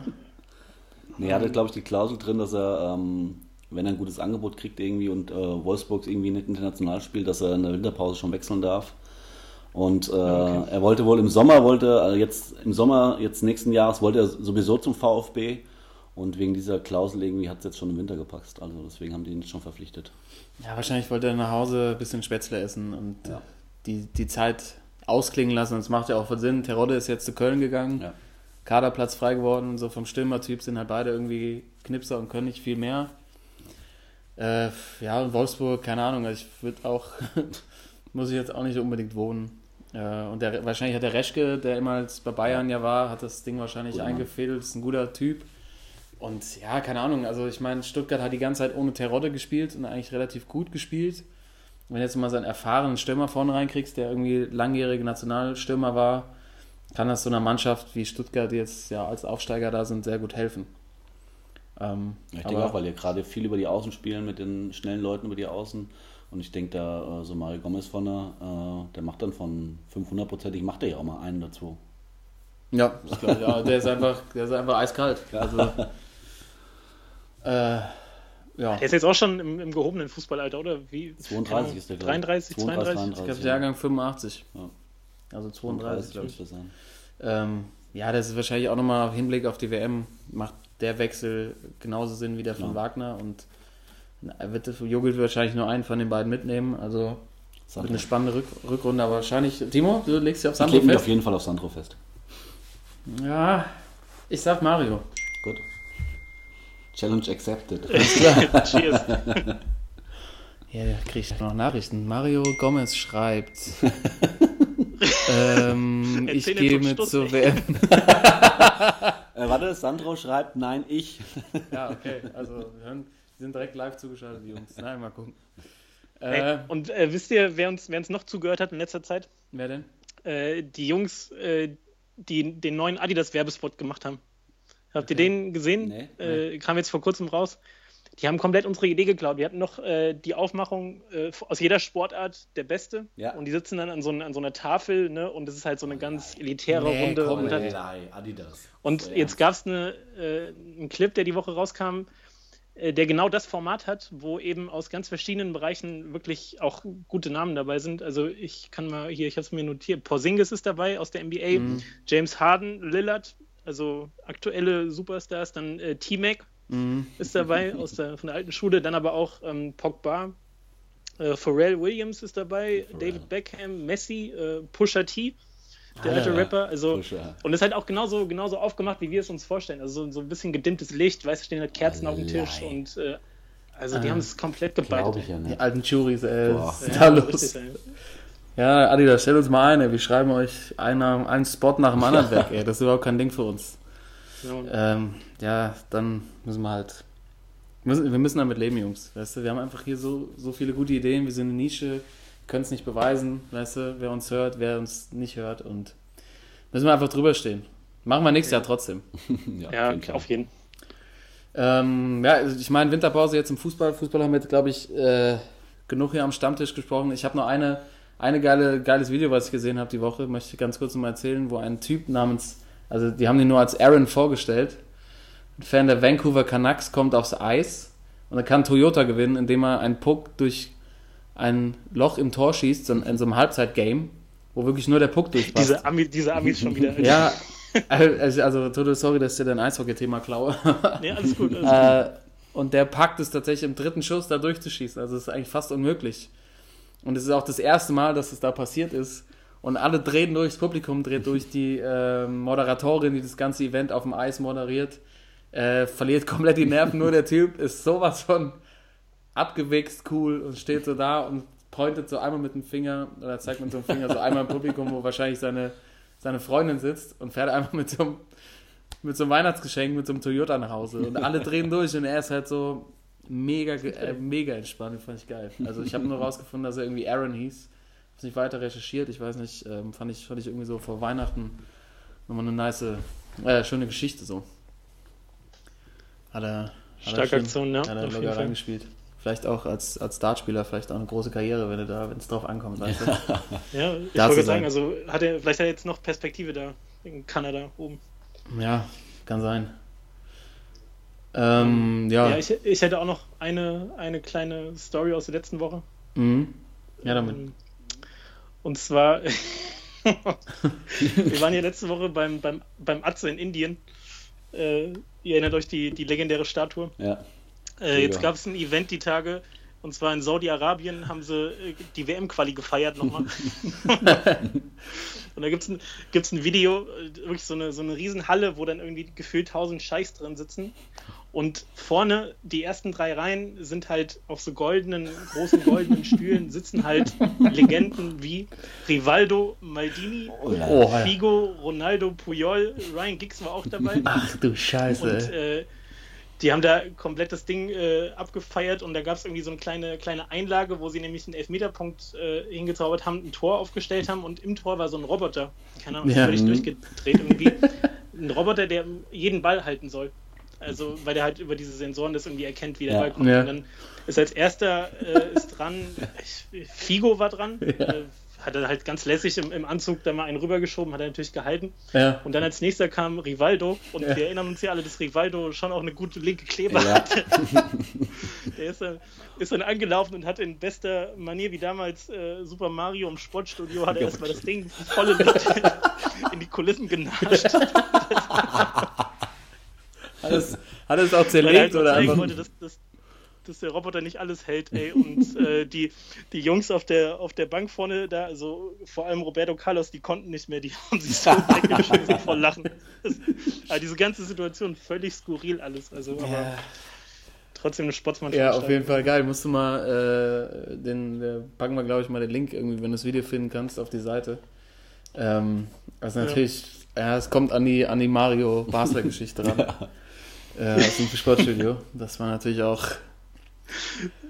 Nee, er hatte, glaube ich, die Klausel drin, dass er, ähm, wenn er ein gutes Angebot kriegt irgendwie und äh, Wolfsburg irgendwie nicht international spielt, dass er in der Winterpause schon wechseln darf. Und äh, er wollte wohl im Sommer, wollte äh, jetzt im Sommer jetzt nächsten Jahres wollte er sowieso zum VfB und wegen dieser Klausel irgendwie hat es jetzt schon im Winter gepasst. Also deswegen haben die ihn schon verpflichtet. ja, wahrscheinlich wollte er nach Hause ein bisschen Spätzle essen und Ja. die, die Zeit ausklingen lassen. Und es macht ja auch voll Sinn. Terodde ist jetzt zu Köln gegangen. Ja. Kaderplatz frei geworden. So vom Stürmertyp sind halt beide irgendwie Knipser und können nicht viel mehr. Äh, ja, in Wolfsburg, keine Ahnung. Also ich würde auch, <laughs> muss ich jetzt auch nicht unbedingt wohnen. Äh, und der, wahrscheinlich hat der Reschke, der immer bei Bayern ja war, hat das Ding wahrscheinlich Mann. eingefädelt. Ist ein guter Typ. Und ja, keine Ahnung. Also ich meine, Stuttgart hat die ganze Zeit ohne Terodde gespielt und eigentlich relativ gut gespielt. Wenn du jetzt mal so einen erfahrenen Stürmer vorne reinkriegst, der irgendwie langjährige Nationalstürmer war, kann das so einer Mannschaft wie Stuttgart, die jetzt ja als Aufsteiger da sind, sehr gut helfen. Ähm, Ja, ich denke auch, weil ihr gerade viel über die Außen spielen mit den schnellen Leuten über die Außen. Und ich denke, da äh, so Mario Gomez vorne, äh, der macht dann von 500-prozentig, macht er ja auch mal einen dazu. Ja, ich, ja, der ist einfach, der ist einfach eiskalt. Also, <laughs> äh, ja. Der ist jetzt auch schon im, im gehobenen Fußballalter, oder? Wie? 32 ist der, glaub ich. 33, 32? Ich glaube, Jahrgang 85. Ja. Also 32, glaube ich. Ähm, ja, das ist wahrscheinlich auch nochmal im Hinblick auf die WM, macht der Wechsel genauso Sinn wie der von Ja. Wagner und wird Jogic wahrscheinlich nur einen von den beiden mitnehmen. Also wird eine spannende Rück Rückrunde, aber wahrscheinlich. Timo, du legst dich auf Ich Sandro lege mich fest? auf jeden Fall auf Sandro fest. Ja, ich sag Mario. Gut. Challenge accepted. <laughs> Cheers. Ja, da krieg ich noch Nachrichten. Mario Gomez schreibt. <laughs> ähm, <laughs> ich gehe mit zur. WM. <laughs> äh, warte, Sandro schreibt, nein, ich. <laughs> Ja, okay. Also, wir hören, die sind direkt live zugeschaltet, die Jungs. Nein, mal gucken. Äh, und äh, wisst ihr, wer uns, wer uns noch zugehört hat in letzter Zeit? wer denn? Äh, die Jungs, äh, die den neuen Adidas-Werbespot gemacht haben. Habt ihr den gesehen? Nee. Äh, kam jetzt vor kurzem raus. Die haben komplett unsere Idee geklaut. Wir hatten noch äh, die Aufmachung äh, aus jeder Sportart der Beste. Ja. Und die sitzen dann an so, an so einer Tafel, ne? Und es ist halt so eine ganz elitäre Nee, Runde. komm, und, ey. hat, Adidas. und So jetzt gab es eine, äh, einen Clip, der die Woche rauskam, äh, der genau das Format hat, wo eben aus ganz verschiedenen Bereichen wirklich auch gute Namen dabei sind. Also ich kann mal hier, ich habe es mir notiert, Porzingis ist dabei aus der NBA, Mhm. James Harden, Lillard, also aktuelle Superstars, dann äh, T-Mac Mhm. ist dabei <laughs> aus der, von der alten Schule, dann aber auch ähm, Pogba, äh, Pharrell Williams ist dabei, Pharrell. David Beckham, Messi, äh, Pusha T, der Ah, alte ja. Rapper, also Pusha. und ist halt auch genauso, genauso aufgemacht, wie wir es uns vorstellen. Also so, so ein bisschen gedimmtes Licht, weißt du, stehen halt Kerzen auf dem Tisch Allein. und äh, also die Ah, haben es komplett gebeitet. Glaube ich ja Die nicht. alten Churis, ey. Boah. Was ist Ja, da los? richtig. Ja, Adidas, stell uns mal ein, ey. Wir schreiben euch einen, einen Spot nach dem anderen weg, ey. Das ist überhaupt kein Ding für uns. Ja. Ähm, ja, dann müssen wir halt. Müssen, wir müssen damit leben, Jungs. Weißt du, wir haben einfach hier so, so viele gute Ideen. Wir sind eine Nische, können es nicht beweisen. Weißt du, wer uns hört, wer uns nicht hört. Und müssen wir einfach drüber stehen. Machen wir nächstes Jahr trotzdem. <laughs> Ja, Fall. auf jeden. Ähm, ja, also ich meine, Winterpause jetzt im Fußball. Fußball haben wir jetzt, glaube ich, äh, genug hier am Stammtisch gesprochen. Ich habe noch eine, eine geile, geiles Video, was ich gesehen habe die Woche, möchte ich ganz kurz noch mal erzählen, wo ein Typ namens, also die haben den nur als Aaron vorgestellt. Ein Fan der Vancouver Canucks kommt aufs Eis und er kann Toyota gewinnen, indem er einen Puck durch ein Loch im Tor schießt, in, so einem Halbzeitgame, wo wirklich nur der Puck durchpasst. Diese, Ami, diese Amis schon wieder. ja, also, also Toto, sorry, dass ich dir dein Eishockey-Thema klaue. Nee, alles gut. Alles gut. Äh, und der packt es tatsächlich im dritten Schuss da durchzuschießen. Also es ist eigentlich fast unmöglich. Und es ist auch das erste Mal, dass es da passiert ist. Und alle drehen durch, das Publikum dreht durch, die äh, Moderatorin, die das ganze Event auf dem Eis moderiert, äh, verliert komplett die Nerven. Nur der Typ ist sowas von abgewichst, cool und steht so da und pointet so einmal mit dem Finger oder zeigt mit so einem Finger so einmal im Publikum, wo wahrscheinlich seine, seine Freundin sitzt und fährt einfach mit so einem mit so einem Weihnachtsgeschenk, mit so einem Toyota nach Hause. Und alle drehen durch und er ist halt so mega, äh, mega entspannt. Fand ich geil. Also ich habe nur rausgefunden, dass er irgendwie Aaron hieß. Nicht weiter recherchiert. Ich weiß nicht, ähm, fand, ich, fand ich irgendwie so vor Weihnachten nochmal eine nice, äh, schöne Geschichte so. Hat er, hat er Starke schön- Aktion, ja. Hat er auf jeden locker Fall. reingespielt. Vielleicht auch als, als Dartspieler, vielleicht auch eine große Karriere, wenn er da, wenn es drauf ankommt, weißt du? Ja, <laughs> ich Da wollte sagen, also hat er, vielleicht hat er jetzt noch Perspektive da in Kanada oben. Ja, kann sein. Ähm, ja. Ja, ich, ich hätte auch noch eine, eine kleine Story aus der letzten Woche. mhm. ja, damit. Ähm, Und zwar, <laughs> wir waren ja letzte Woche beim, beim, beim Atze in Indien. Äh, ihr erinnert euch die, die legendäre Statue. Ja. Äh, jetzt gab es ein Event die Tage. Und zwar in Saudi-Arabien haben sie äh, die WM-Quali gefeiert nochmal. <laughs> und da gibt es ein, gibt's ein Video, äh, wirklich so eine, so eine Riesenhalle, wo dann irgendwie gefühlt tausend Scheichs drin sitzen. Und vorne, die ersten drei Reihen sind halt auf so goldenen, großen goldenen Stühlen, <laughs> sitzen halt Legenden wie Rivaldo, Maldini, Oh. Figo, Ronaldo, Puyol, Ryan Giggs war auch dabei. Ach du Scheiße. Und äh, die haben da komplett das Ding äh, abgefeiert und da gab es irgendwie so eine kleine, kleine Einlage, wo sie nämlich einen Elfmeterpunkt äh, hingezaubert haben, ein Tor aufgestellt haben und im Tor war so ein Roboter. Keine Ahnung, Ja. völlig durchgedreht irgendwie. Ein Roboter, der jeden Ball halten soll. Also, weil der halt über diese Sensoren das irgendwie erkennt, wie der Ja. Ball kommt. Ja. Und dann ist als erster äh, ist dran, Figo war dran, äh, hat er halt ganz lässig im, im Anzug da mal einen rübergeschoben, hat er natürlich gehalten. ja. Und dann als nächster kam Rivaldo und Ja. wir erinnern uns ja alle, dass Rivaldo schon auch eine gute linke Kleber Ja. hatte. <laughs> Der ist dann, ist dann angelaufen und hat in bester Manier wie damals äh, Super Mario im Sportstudio, hat er erstmal das Ding volle Licht <laughs> in die Kulissen genascht, <laughs> Hat es, hat es auch zerlegt so oder einfach. wollte, dass, dass, dass der Roboter nicht alles hält, ey. Und äh, die, die Jungs auf der, auf der Bank vorne, da, also vor allem Roberto Carlos, die konnten nicht mehr, die <laughs> haben sich so weggeschmissen <laughs> vor Lachen. Das, also diese ganze Situation völlig skurril alles. Also, aber Ja. trotzdem eine Sportsmannschaft. Ja, auf jeden Fall geil. Musst du mal, äh, den, äh, packen wir, glaube ich, mal den Link irgendwie, wenn du das Video finden kannst, auf die Seite. Ähm, also natürlich, ja. es kommt an die, an die Mario Basler-Geschichte ran. <laughs> Äh, aus dem Sportstudio. Das war natürlich auch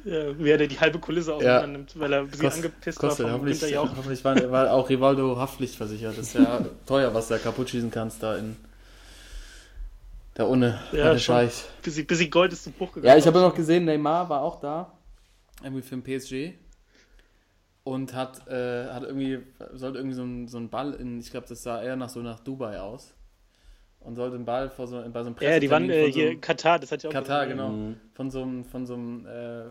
Ja, wie er da die halbe Kulisse auseinander nimmt, weil er sie kost, angepisst kostet. war Hoffentlich, Günther Jauch. hoffentlich war, war auch Rivaldo Haftpflichtversichert. Das ist ja teuer, was du da kaputt schießen kannst da in der Unne Ja, bei der schon. Scheich. Bis sie, bis sie Gold ist zu Bruch gegangen. Ja, ich habe noch gesehen, Neymar war auch da, irgendwie für den PSG und hat, äh, hat irgendwie, sollte irgendwie so ein, so ein Ball in, ich glaube, das sah eher nach so nach Dubai aus und sollte einen Ball vor so, bei so einem Ja, die waren äh, von so hier einem- Katar, das hat ja auch Katar, gesehen. genau, von so einem, von so einem äh,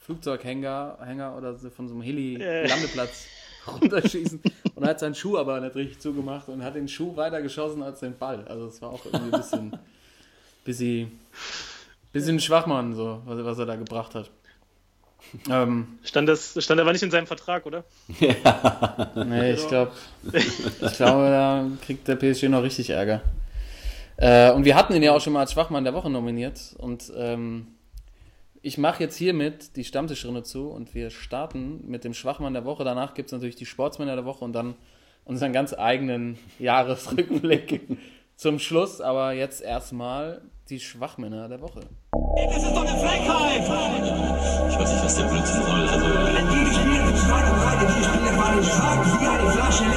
Flugzeughänger Hänger oder so, von so einem Äh. Heli-Landeplatz <laughs> runterschießen und hat seinen Schuh aber nicht richtig zugemacht und hat den Schuh weiter geschossen als den Ball. Also es war auch irgendwie ein bisschen, <laughs> bisschen, bisschen Schwachmann, so, was, was er da gebracht hat. Ähm, Stand, das, stand aber nicht in seinem Vertrag, oder? <laughs> nee, ich glaube, ich glaube, da kriegt der PSG noch richtig Ärger. Äh, und wir hatten ihn ja auch schon mal als Schwachmann der Woche nominiert. Und ähm, ich mache jetzt hiermit die Stammtischrunde zu und wir starten mit dem Schwachmann der Woche. Danach gibt es natürlich die Sportsmänner der Woche und dann unseren ganz eigenen <laughs> Jahresrückblick zum Schluss. Aber jetzt erstmal die Schwachmänner der Woche. Das ist doch eine Frechheit! Ich weiß nicht, was der Blödsinn soll. Also, Die gespielt sind stark und breit, die Spieler waren stark wie eine Flasche leer.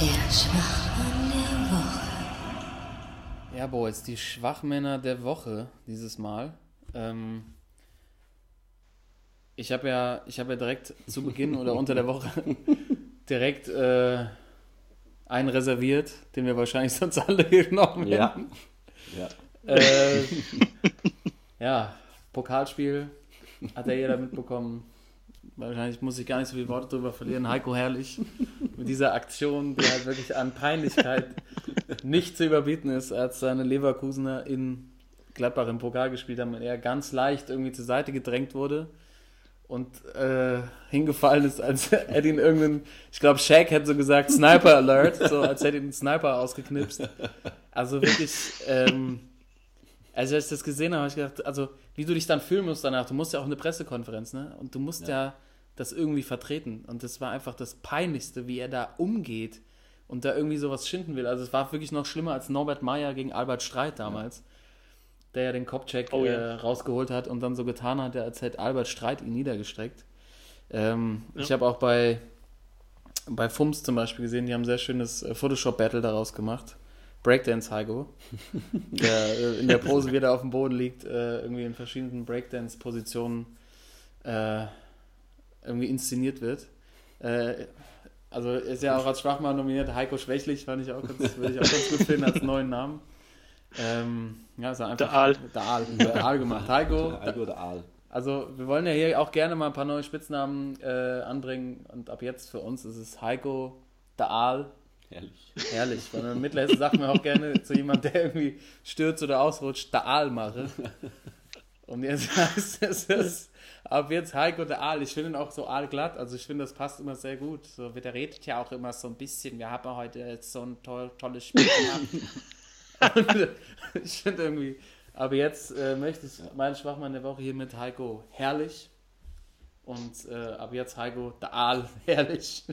Der Woche. Ja, Boys, die Schwachmänner der Woche dieses Mal. Ähm, ich habe ja, ich habe ja direkt zu Beginn oder unter der Woche <laughs> direkt äh, einen reserviert, den wir wahrscheinlich sonst alle genommen Ja. hätten. ja. Äh, <laughs> ja, Pokalspiel hat ja jeder mitbekommen. Wahrscheinlich muss ich gar nicht so viele Worte drüber verlieren. Heiko Herrlich mit dieser Aktion, die halt wirklich an Peinlichkeit nicht zu überbieten ist, als seine Leverkusener in Gladbach im Pokal gespielt haben und er ganz leicht irgendwie zur Seite gedrängt wurde und äh, hingefallen ist, als hätte ihn irgendein, ich glaube, Shaq hätte so gesagt, Sniper Alert, so als hätte ihn ein Sniper ausgeknipst. Also wirklich, ähm, also als ich das gesehen habe, habe ich gedacht, also wie du dich dann fühlen musst danach, du musst ja auch eine Pressekonferenz, ne? Und du musst ja, das irgendwie vertreten. Und das war einfach das Peinlichste, wie er da umgeht und da irgendwie sowas schinden will. Also es war wirklich noch schlimmer als Norbert Meyer gegen Albert Streit damals, der ja den Kopfcheck Oh ja. äh, rausgeholt hat und dann so getan hat, als hätte Albert Streit ihn niedergestreckt. Ähm, Ich habe auch bei, bei FUMS zum Beispiel gesehen, die haben ein sehr schönes äh, Photoshop-Battle daraus gemacht. Breakdance Heigo, <laughs> der äh, in der Pose, wie er auf dem Boden liegt, äh, irgendwie in verschiedenen Breakdance-Positionen irgendwie inszeniert wird. Äh, also ist ja auch als Schwachmann nominiert. Heiko Schwächlich fand ich auch ganz, würde ich auch ganz gut finden als neuen Namen. Ähm, ja, ist einfach Der Aal. Der Aal, der Aal gemacht. Heiko, Algo oder Aal. also wir wollen ja hier auch gerne mal ein paar neue Spitznamen äh, anbringen und ab jetzt für uns ist es Heiko, der Aal. Herrlich. Herrlich. Weil in Mittelhessen sagt man auch gerne zu jemandem, der irgendwie stürzt oder ausrutscht, der Aal mache. Und jetzt <laughs> heißt es, es ab jetzt Heiko der Aal. Ich finde ihn auch so aalglatt. Also ich finde, das passt immer sehr gut. So, der redet ja auch immer so ein bisschen. Wir haben heute jetzt so ein toll, tolles Spiel gemacht. <laughs> Und ich finde irgendwie, aber jetzt äh, möchte ich meinen Schwachmann der Woche hier mit Heiko herrlich. Und äh, ab jetzt Heiko der Aal <laughs> herrlich.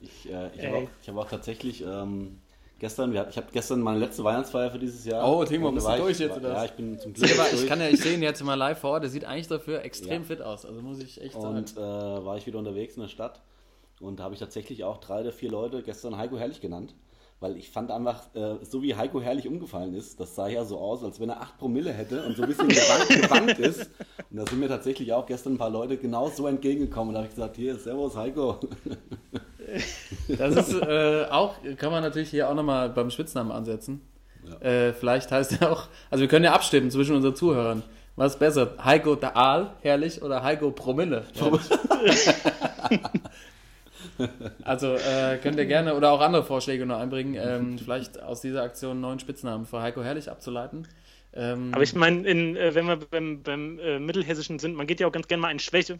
Ich, äh, ich habe auch, hab auch tatsächlich ähm, gestern, wir, ich habe gestern meine letzte Weihnachtsfeier für dieses Jahr. Oh, Timo, bist du durch ich, jetzt, oder Ja, ich bin zum Glück Aber durch. ich kann ja, ich sehe ihn jetzt mal live vor Ort, der sieht eigentlich dafür extrem Ja. fit aus. Also muss ich echt sagen. Und äh, war ich wieder unterwegs in der Stadt und da habe ich tatsächlich auch drei oder vier Leute gestern Heiko Herrlich genannt. Weil ich fand einfach, äh, so wie Heiko Herrlich umgefallen ist, das sah ja so aus, als wenn er 8 Promille hätte und so ein bisschen gewankt, <laughs> gewankt ist. Und da sind mir tatsächlich auch gestern ein paar Leute genau so entgegengekommen. Und da habe ich gesagt, hier, Servus Heiko. <laughs> Das ist äh, auch, kann man natürlich hier auch nochmal beim Spitznamen ansetzen. Äh, vielleicht heißt er auch, also wir können ja abstimmen zwischen unseren Zuhörern. Was ist besser? Heiko der Aal, herrlich, oder Heiko Promille? herrlich? <laughs> also äh, könnt ihr gerne oder auch andere Vorschläge noch einbringen, ähm, vielleicht aus dieser Aktion einen neuen Spitznamen für Heiko Herrlich abzuleiten. Ähm, Aber ich meine, in, äh, wenn wir beim, beim äh, Mittelhessischen sind, man geht ja auch ganz gerne mal in Schwäche.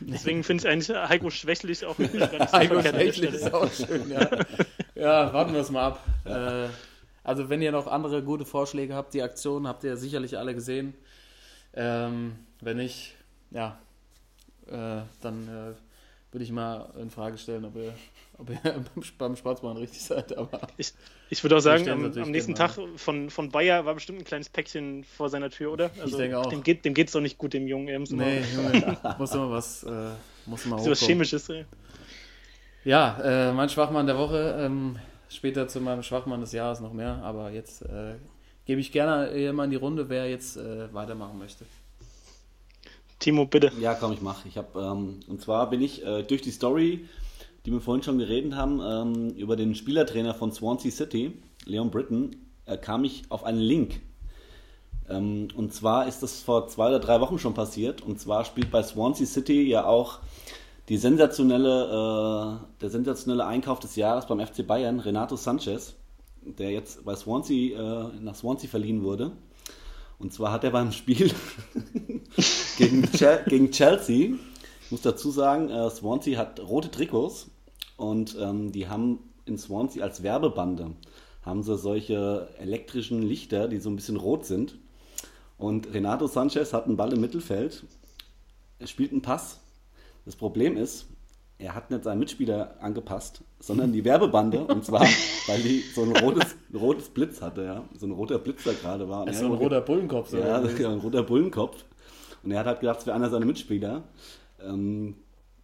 Deswegen finde ich eigentlich Heiko Schwächlich auch <laughs> Heiko Schwächlich ist auch schön, ja. ja, warten wir es mal ab. Äh, also wenn ihr noch andere gute Vorschläge habt, die Aktion habt ihr sicherlich alle gesehen. Ähm, wenn nicht, ja, äh, dann äh, würde ich mal in Frage stellen, ob ihr, ob ihr <laughs> beim, Sportsmann richtig seid. Aber Ich, ich würde auch sagen, am, am nächsten Tag von, von Bayer war bestimmt ein kleines Päckchen vor seiner Tür, oder? Also, denke auch. Dem geht dem geht's doch nicht gut, dem Jungen. Muss immer- nee, Junge, <laughs> muss immer was, äh, muss immer so was. Chemisches. Ey. Ja, äh, mein Schwachmann der Woche. Ähm, später zu meinem Schwachmann des Jahres noch mehr. Aber jetzt äh, gebe ich gerne mal in die Runde, wer jetzt äh, weitermachen möchte. Timo, bitte. Ja, komm, ich mach. Ich ähm, und zwar bin ich äh, durch die Story, die wir vorhin schon geredet haben, ähm, über den Spielertrainer von Swansea City, Leon Britton, äh, kam ich auf einen Link. Ähm, und zwar ist das vor zwei oder drei Wochen schon passiert. Und zwar spielt bei Swansea City ja auch die sensationelle, äh, der sensationelle Einkauf des Jahres beim FC Bayern, Renato Sanchez, der jetzt bei Swansea äh, nach Swansea verliehen wurde. Und zwar hat er beim Spiel <laughs> gegen, gegen Chelsea, ich muss dazu sagen, äh, Swansea hat rote Trikots und ähm, die haben in Swansea als Werbebande haben sie solche elektrischen Lichter, die so ein bisschen rot sind. Und Renato Sanchez hat einen Ball im Mittelfeld, er spielt einen Pass. Das Problem ist, er hat nicht seinen Mitspieler angepasst, sondern die Werbebande. und zwar, weil die so ein rotes, rotes Blitz hatte, ja. So ein roter Blitz da gerade war. Das ist so ein roter Bullenkopf. So ja, irgendwie. das ist ja ein roter Bullenkopf. Und er hat halt gedacht, es wäre einer seiner Mitspieler. Ähm,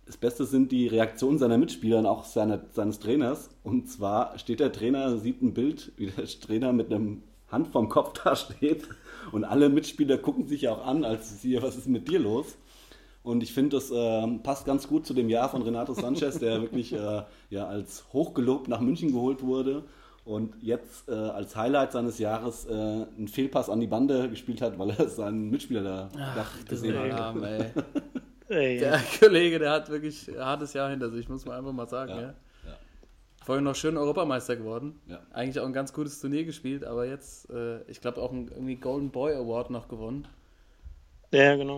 das Beste sind die Reaktionen seiner Mitspieler und auch seiner, seines Trainers. Und zwar steht der Trainer, sieht ein Bild, wie der Trainer mit einem Hand vom Kopf <laughs> da steht. Und alle Mitspieler gucken sich ja auch an, als sie, was ist mit dir los? Und ich finde, das ähm, passt ganz gut zu dem Jahr von Renato Sanchez, der <laughs> wirklich äh, ja, als hochgelobt nach München geholt wurde und jetzt äh, als Highlight seines Jahres äh, einen Fehlpass an die Bande gespielt hat, weil er seinen Mitspieler da Ach, gesehen hat. Arm, ey. Ey, <laughs> Der Kollege, der hat wirklich ein hartes Jahr hinter sich, muss man einfach mal sagen. Ja. Ja, ja. Vorhin noch schön Europameister geworden. Ja. Eigentlich auch ein ganz gutes Turnier gespielt, aber jetzt, äh, ich glaube, auch einen irgendwie Golden Boy Award noch gewonnen. Ja, genau.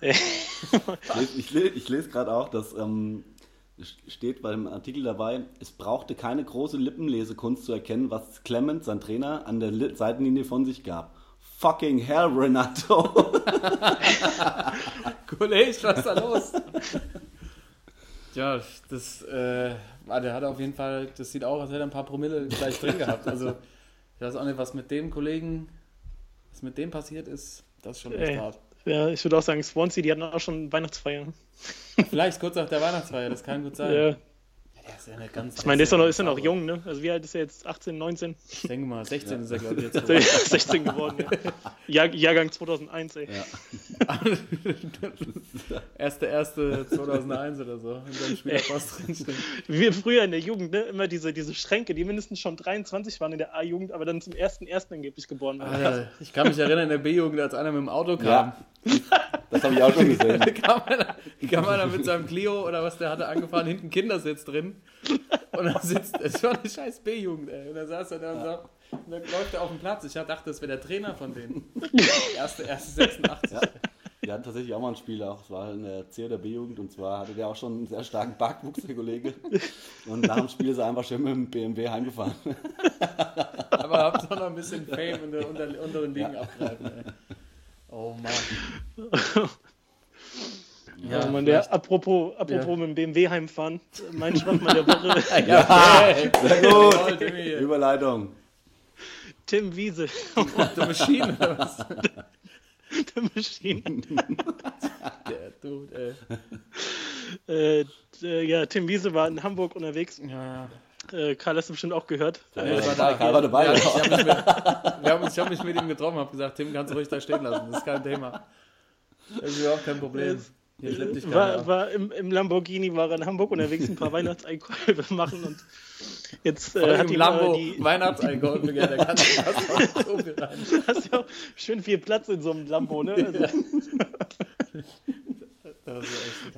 Ich lese, ich lese, gerade auch, dass ähm, es steht beim Artikel dabei, es brauchte keine große Lippenlesekunst zu erkennen, was Clement, sein Trainer, an der Li Seitenlinie von sich gab. Fucking hell, Renato. Kollege, was ist da los? ja, das, äh, ah, der hat auf jeden Fall, das sieht auch, als hätte er ein paar Promille gleich drin gehabt. Also, ich weiß auch nicht, was mit dem Kollegen, was mit dem passiert ist, das ist schon echt Ey. hart. ja, ich würde auch sagen, Swansea, die hatten auch schon Weihnachtsfeier. Vielleicht kurz nach der Weihnachtsfeier, das kann gut <laughs> sein. Ja. Der ist ja nicht ganz. Ich meine, der ist doch noch, ist ja noch jung, ne? Also wie alt ist er jetzt? 18, 19? Ich denke mal, 16 ist er, glaube ich, jetzt. <laughs> Ist 16 geworden, ja. Jahr, Jahrgang 2001, ey. Ja. <laughs> Erste, erste 2001 oder so. In seinem Spielerpost drinstehen. Wie früher in der Jugend, ne? Immer diese, diese Schränke, die mindestens schon 23 waren in der A-Jugend, aber dann zum ersten ersten angeblich geboren waren. Alter, ich kann mich erinnern, in der B-Jugend, als einer mit dem Auto kam. Ja, das habe ich auch schon gesehen. <laughs> Da kam einer, kam einer mit seinem Clio oder was der hatte angefahren, hinten Kindersitz drin. Und dann sitzt, es war eine scheiß B-Jugend, ey. Und dann saß er da und, sagt, und dann läuft er auf dem Platz. Ich dachte, das wäre der Trainer von denen. <laughs> Erste, erste 86. Wir hatten tatsächlich auch mal ein Spiel, auch, es war in der C- oder B-Jugend, und zwar hatte der auch schon einen sehr starken Bartwuchs, der Kollege. Und nach dem Spiel ist er einfach schön mit dem BMW heimgefahren. Aber habt noch ein bisschen Fame in der unter, unteren Ligen abgreifen. Ey. Oh Mann. <laughs> Ja, man, der, apropos, apropos Ja. mit dem BMW heimfahren, mein Schwachmann der Woche, <laughs> Ja, <laughs> Sehr gut. Überleitung. Tim Wiese, oder was? der Maschine. Der Dude, ey. Äh, äh, ja, Tim Wiese war in Hamburg unterwegs. Ja, Äh, Karl hast du bestimmt auch gehört. Ja, Äh, war da, Karl war dabei. Ja, ich habe mich, mit- <laughs> wir haben uns- ich hab mich mit ihm getroffen, habe gesagt, Tim, kannst du ruhig da stehen lassen, das ist kein Thema. Das ist überhaupt kein Problem. Hier schleppt dich keiner war, war im, im Lamborghini, war er in Hamburg unterwegs, ein paar Weihnachtseinkäufe <laughs> machen und jetzt äh, hat die, Lambo die Weihnachtseinkäufe, ja, der kann fast auch so <laughs> hast ja auch schön viel Platz in so einem Lambo, ne? Also, Das ist echt eine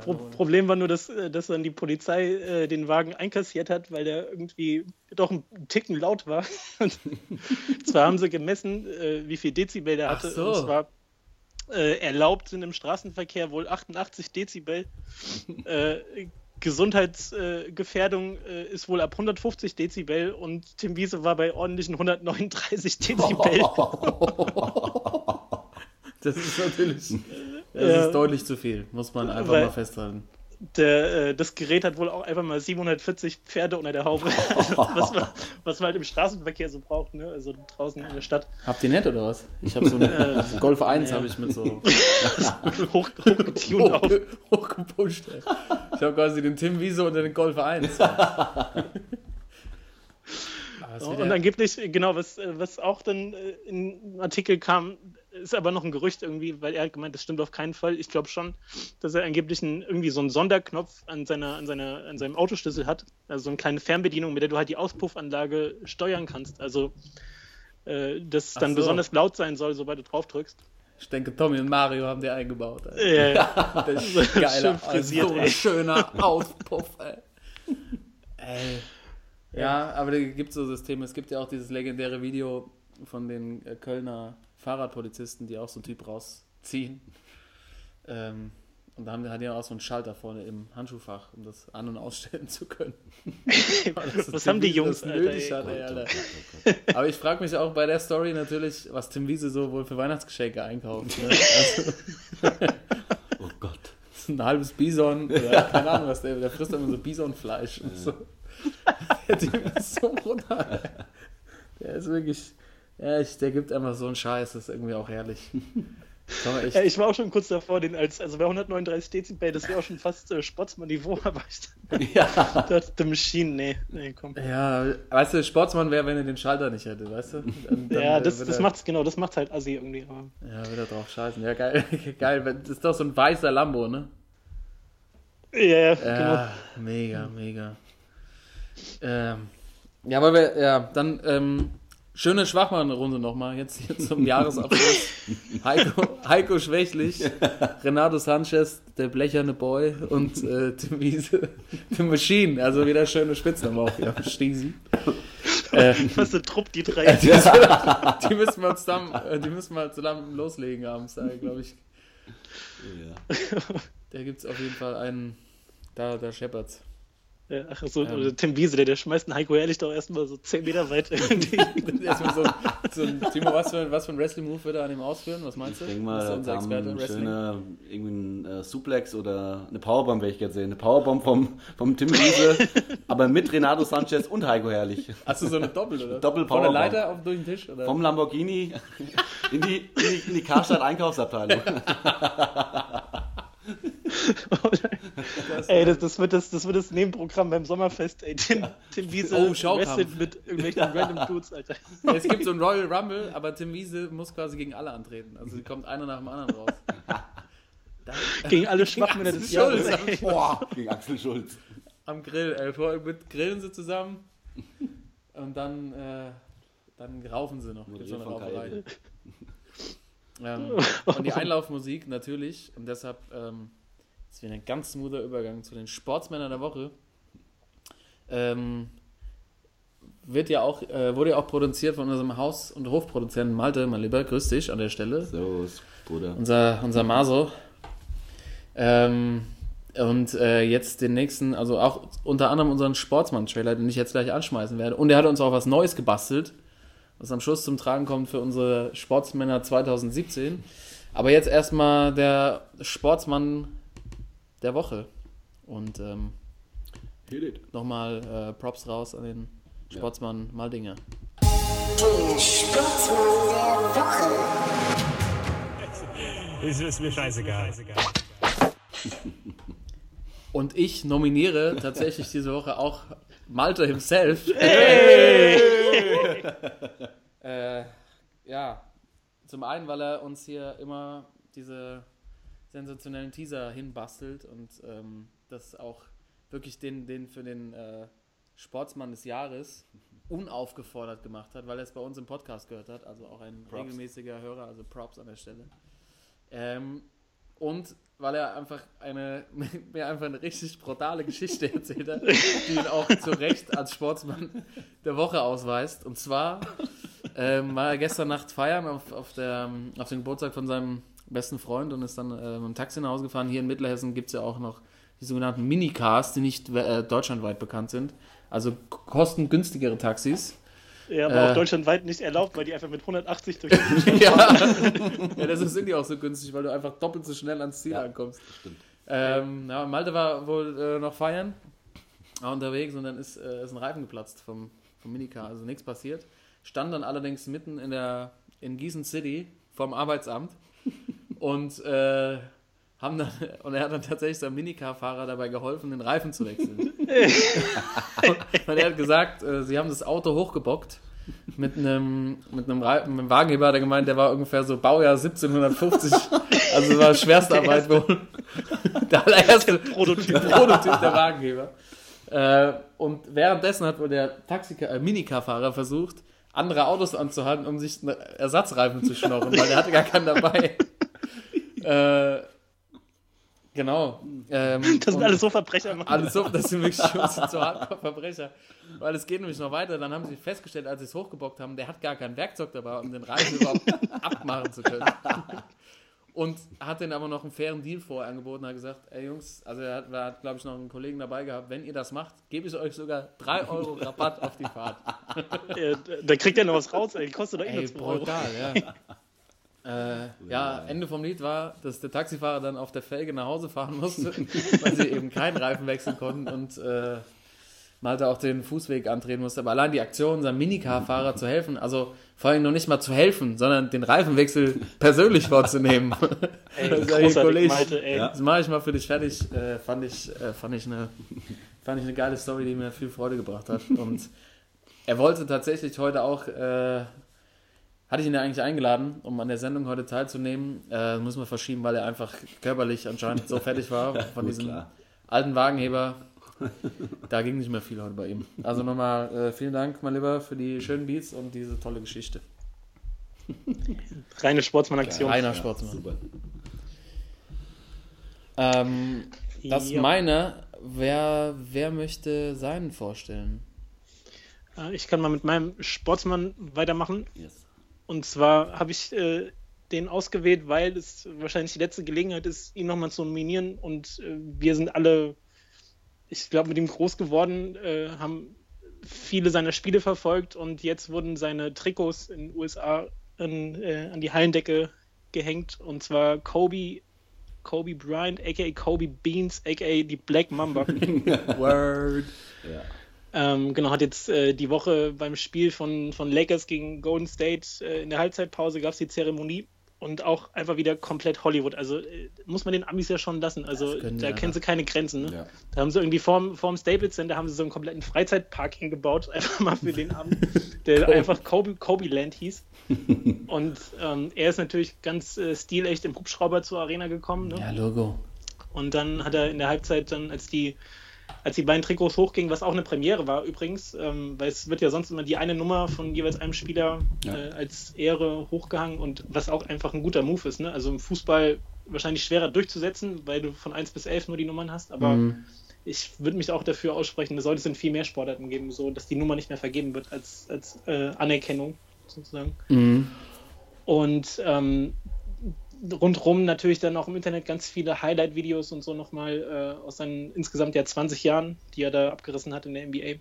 Pro. Problem war nur, dass, äh, dass dann die Polizei äh, den Wagen einkassiert hat, weil der irgendwie doch ein Ticken laut war. <laughs> Zwar haben sie gemessen, äh, wie viel Dezibel der Ach hatte. so. Und zwar äh, erlaubt sind im Straßenverkehr wohl 88 Dezibel. <laughs> äh, Gesundheitsgefährdung äh, ist wohl ab 150 Dezibel und Tim Wiese war bei ordentlichen 139 Dezibel. <laughs> Das ist natürlich das Ja. ist deutlich zu viel, muss man einfach Weil- mal festhalten. Der, äh, das Gerät hat wohl auch einfach mal 740 Pferde unter der Haube, <laughs> was, man, was man halt im Straßenverkehr so braucht, ne? also draußen in der Stadt. Habt ihr nett oder was? Ich habe so <laughs> eine Golf 1 habe ich mit so <laughs> Hoch, hochgetunt auf. hoch, hochgepusht. Ey. Ich habe quasi den Tim Wiese unter den Golf 1. Aber es wird Und ja- angeblich, genau, was, äh, was auch dann äh, in einem Artikel kam, ist aber noch ein Gerücht irgendwie, weil er hat gemeint, das stimmt auf keinen Fall. Ich glaube schon, dass er angeblich einen, irgendwie so einen Sonderknopf an, seiner, an, seiner, an seinem Autoschlüssel hat. Also so eine kleine Fernbedienung, mit der du halt die Auspuffanlage steuern kannst. Also, äh, dass es dann so. besonders laut sein soll, sobald du drauf drückst. ich denke, Tommy und Mario haben die eingebaut. Ey. Äh, <laughs> Das ist <laughs> Schön geiler, frisiert, so ein schöner Auspuff, ey. <laughs> ey. Ja, aber da gibt es so Systeme. Es gibt ja auch dieses legendäre Video von den äh, Kölner Fahrradpolizisten, die auch so einen Typ rausziehen. Ähm, und da haben, hat ja auch so einen Schalter vorne im Handschuhfach, um das an- und ausstellen zu können. <laughs> Was haben die Jungs, Alter, nötig hat, ey, Alter. <laughs> Aber ich frage mich auch bei der Story natürlich, was Tim Wiese so wohl für Weihnachtsgeschenke einkauft. Ne? Also, <laughs> Oh Gott. ein halbes Bison oder keine Ahnung was der, der frisst immer so Bisonfleisch und so. Der Typ ist so brutal. Der ist wirklich, ja, ich, der gibt einfach so einen Scheiß, das ist irgendwie auch herrlich. <laughs> Echt, Ja, ich war auch schon kurz davor, den als, also bei 139 Dezibel, das wäre auch schon fast äh, Sportsmann-Niveau, <laughs> aber ich Ja. dachte, The Machine, nee, nee, komm. ja, weißt du, Sportsmann wäre, wenn er den Schalter nicht hätte, weißt du? Dann, dann, <laughs> ja, das, das er- macht's genau, das macht's halt assi irgendwie. Aber. Ja, wird er drauf scheißen. Ja, geil, geil. Das ist doch so ein weißer Lambo, ne? Ja, ja, genau. Ja, mega, mega. Ähm, ja, aber wir, ja, dann ähm, schöne Schwachmann-Runde nochmal, jetzt hier zum Jahresabschluss. Heiko, Heiko Schwächlich, Renato Sanchez, der blecherne Boy und äh, Tim Wiese, The Machine, also wieder schöne Spitznamen auch hier am Stiesen. Äh, Was eine Trupp, die drei. <laughs> die, die müssen wir zusammen, äh, die müssen wir zusammen loslegen abends, glaube ich. Ja. Da gibt es auf jeden Fall einen, da, da scheppert's. Ja, ach so, oder Tim Wiese, der, der schmeißt einen Heiko Ehrlich doch erstmal so 10 Meter weit. <laughs> Erstmal so, so ein, Timo, was für, was für ein Wrestling-Move wird er an ihm ausführen? Was meinst du? Ich denke mal, unser da Experte ein Wrestling? schöner, irgendwie ein äh, Suplex oder eine Powerbomb, werde ich jetzt sehen. Eine Powerbomb vom, vom Tim Wiese, <laughs> aber mit Renato Sanchez und Heiko Herrlich. Hast du so eine Doppel, oder? Doppel Von der Powerbomb. Leiter auf, durch den Tisch? Oder? Vom Lamborghini in die, in die, in die Karstadt <laughs> Einkaufsabteilung. <laughs> ey, das, das, wird das, das wird das Nebenprogramm beim Sommerfest, ey. Tim, Tim Wiese Oh, wrestelt mit irgendwelchen <laughs> random Dudes, Alter. es gibt so ein Royal Rumble, aber Tim Wiese muss quasi gegen alle antreten. Also kommt einer nach dem anderen raus. <laughs> Da, Gegen alle Schwachmänner des Schulz Jahres. Boah, gegen Axel Schulz. am Grill. Ey, vorher mit grillen sie zusammen und dann, äh, dann raufen sie noch. Gibt's noch eine Rauferei. Ähm, und die Einlaufmusik natürlich. Und deshalb ähm, ist wieder ein ganz smoother Übergang zu den Sportsmännern der Woche. Ähm, wird ja auch, äh, wurde ja auch produziert von unserem Haus- und Hofproduzenten Malte, mein Lieber, grüß dich an der Stelle. So, ist Bruder. unser, unser Maso. Ähm, und äh, jetzt den nächsten, also auch unter anderem unseren Sportsmann-Trailer, den ich jetzt gleich anschmeißen werde. Und er hat uns auch was Neues gebastelt, was am Schluss zum Tragen kommt für unsere Sportsmänner 2017. Aber jetzt erstmal der Sportsmann der Woche. Und ähm, nochmal äh, Props raus an den Sportsmann Maldinger. Der Sportsmann der Woche. Ist, ist mir scheißegal. Und ich nominiere tatsächlich diese Woche auch Malte himself. äh, ja, zum einen, weil er uns hier immer diese sensationellen Teaser hinbastelt und ähm, das auch wirklich den, den für den äh, Sportsmann des Jahres unaufgefordert gemacht hat, weil er es bei uns im Podcast gehört hat, also auch ein Props. regelmäßiger Hörer, also Props an der Stelle. Ähm, und weil er einfach eine, <laughs> mir einfach eine richtig brutale Geschichte erzählt hat, die ihn auch zu Recht als Sportsmann der Woche ausweist. Und zwar ähm, war er gestern Nacht feiern auf, auf, der, auf den Geburtstag von seinem besten Freund und ist dann äh, mit dem Taxi nach Hause gefahren. Hier in Mittelhessen gibt es ja auch noch die sogenannten Minicars, die nicht äh, deutschlandweit bekannt sind. Also kostengünstigere Taxis. Ja, aber Äh. auch deutschlandweit nicht erlaubt, weil die einfach mit 180 durch die <laughs> ja. <laughs> ja, deshalb sind die auch so günstig, weil du einfach doppelt so schnell ans Ziel Ja, ankommst. Stimmt. Ähm, ja, Malte war wohl äh, noch feiern, war unterwegs und dann ist, äh, ist ein Reifen geplatzt vom, vom Minicar, also nichts passiert. Stand dann allerdings mitten in der in Gießen City vom Arbeitsamt und äh, haben dann, <laughs> und er hat dann tatsächlich seinem Minicar-Fahrer dabei geholfen, den Reifen zu wechseln. <laughs> und er hat gesagt, äh, sie haben das Auto hochgebockt mit einem, mit einem, Rei- mit einem Wagenheber, hat er gemeint, der war ungefähr so Baujahr 1750. Also war Schwerstarbeit wohl. <laughs> Der allererste Prototyp. Prototyp der Wagenheber. Äh, und währenddessen hat wohl der Taxika äh, Minicar-Fahrer versucht, andere Autos anzuhalten, um sich einen Ersatzreifen zu schnorren, weil der hatte gar keinen dabei. Äh, genau. Ähm, <laughs> Das sind alles so Verbrecher. Mann. alles so, das sind wirklich schon so Hardcore-Verbrecher. Weil es geht nämlich noch weiter. Dann haben sie festgestellt, als sie es hochgebockt haben, der hat gar kein Werkzeug dabei, um den Reifen überhaupt <laughs> abmachen zu können. Und hat denen aber noch einen fairen Deal vorher angeboten, hat gesagt, ey Jungs, also er hat, hat glaube ich, noch einen Kollegen dabei gehabt, wenn ihr das macht, gebe ich euch sogar 3 Euro Rabatt auf die Fahrt. <laughs> Äh, da kriegt er noch was raus, ey. Kostet doch eh Ey, 2 Euro. brutal, ja. Äh, ja, Ende vom Lied war, dass der Taxifahrer dann auf der Felge nach Hause fahren musste, <laughs> weil sie eben keinen Reifen wechseln konnten und äh, Malte auch den Fußweg antreten musste. Aber allein die Aktion, seinem Minicar-Fahrer zu helfen, also vor allem noch nicht mal zu helfen, sondern den Reifenwechsel <laughs> persönlich vorzunehmen. Ey, <laughs> Das großartig, Kollege. Malte, ey. Das mache ich mal für dich fertig. Äh, fand, ich, äh, fand, ich eine, fand ich eine geile Story, die mir viel Freude gebracht hat. Und er wollte tatsächlich heute auch, äh, hatte ich ihn ja eigentlich eingeladen, um an der Sendung heute teilzunehmen. Äh, müssen wir verschieben, weil er einfach körperlich anscheinend so fertig war <laughs> von Gut, diesem klar. alten Wagenheber. Da ging nicht mehr viel heute bei ihm. Also nochmal äh, vielen Dank, mein Lieber, für die schönen Beats und diese tolle Geschichte. Reine Sportsmann-Aktion. Reiner Sportsmann. Super. Ähm, das Ja. meine, wer, wer möchte seinen vorstellen? Äh, Ich kann mal mit meinem Sportsmann weitermachen. Yes. Und zwar habe ich äh, den ausgewählt, weil es wahrscheinlich die letzte Gelegenheit ist, ihn nochmal zu nominieren. Und äh, wir sind alle, ich glaube, mit ihm groß geworden, äh, haben viele seiner Spiele verfolgt und jetzt wurden seine Trikots in den USA an, äh, an die Hallendecke gehängt. Und zwar Kobe, Kobe Bryant, aka Kobe Beans, aka die Black Mamba. <laughs> Word. Ja. Ähm, genau, hat jetzt äh, die Woche beim Spiel von, von Lakers gegen Golden State äh, in der Halbzeitpause gab es die Zeremonie und auch einfach wieder komplett Hollywood. Also äh, muss man den Amis ja schon lassen. Also da kennen sie keine Grenzen. Ne? Ja. Da haben sie irgendwie vorm, vorm Staples Center haben sie so einen kompletten Freizeitpark hingebaut, <laughs> einfach mal für den Abend, der einfach Kobe, Kobe Land hieß. <laughs> Und ähm, er ist natürlich ganz äh, stilecht im Hubschrauber zur Arena gekommen. Ne? Ja, Logo. Und dann hat er in der Halbzeit dann, als die, als die beiden Trikots hochgingen, was auch eine Premiere war übrigens, ähm, weil es wird ja sonst immer die eine Nummer von jeweils einem Spieler Ja. äh, als Ehre hochgehangen und was auch einfach ein guter Move ist. Ne? Also im Fußball wahrscheinlich schwerer durchzusetzen, weil du von 1 bis 11 nur die Nummern hast, aber Mhm. ich würde mich auch dafür aussprechen, es sollte es in viel mehr Sportarten geben, so dass die Nummer nicht mehr vergeben wird als, als äh, Anerkennung sozusagen. Mhm. Und ähm, rundrum natürlich dann auch im Internet ganz viele Highlight-Videos und so nochmal äh, aus seinen insgesamt ja 20 Jahren, die er da abgerissen hat in der NBA.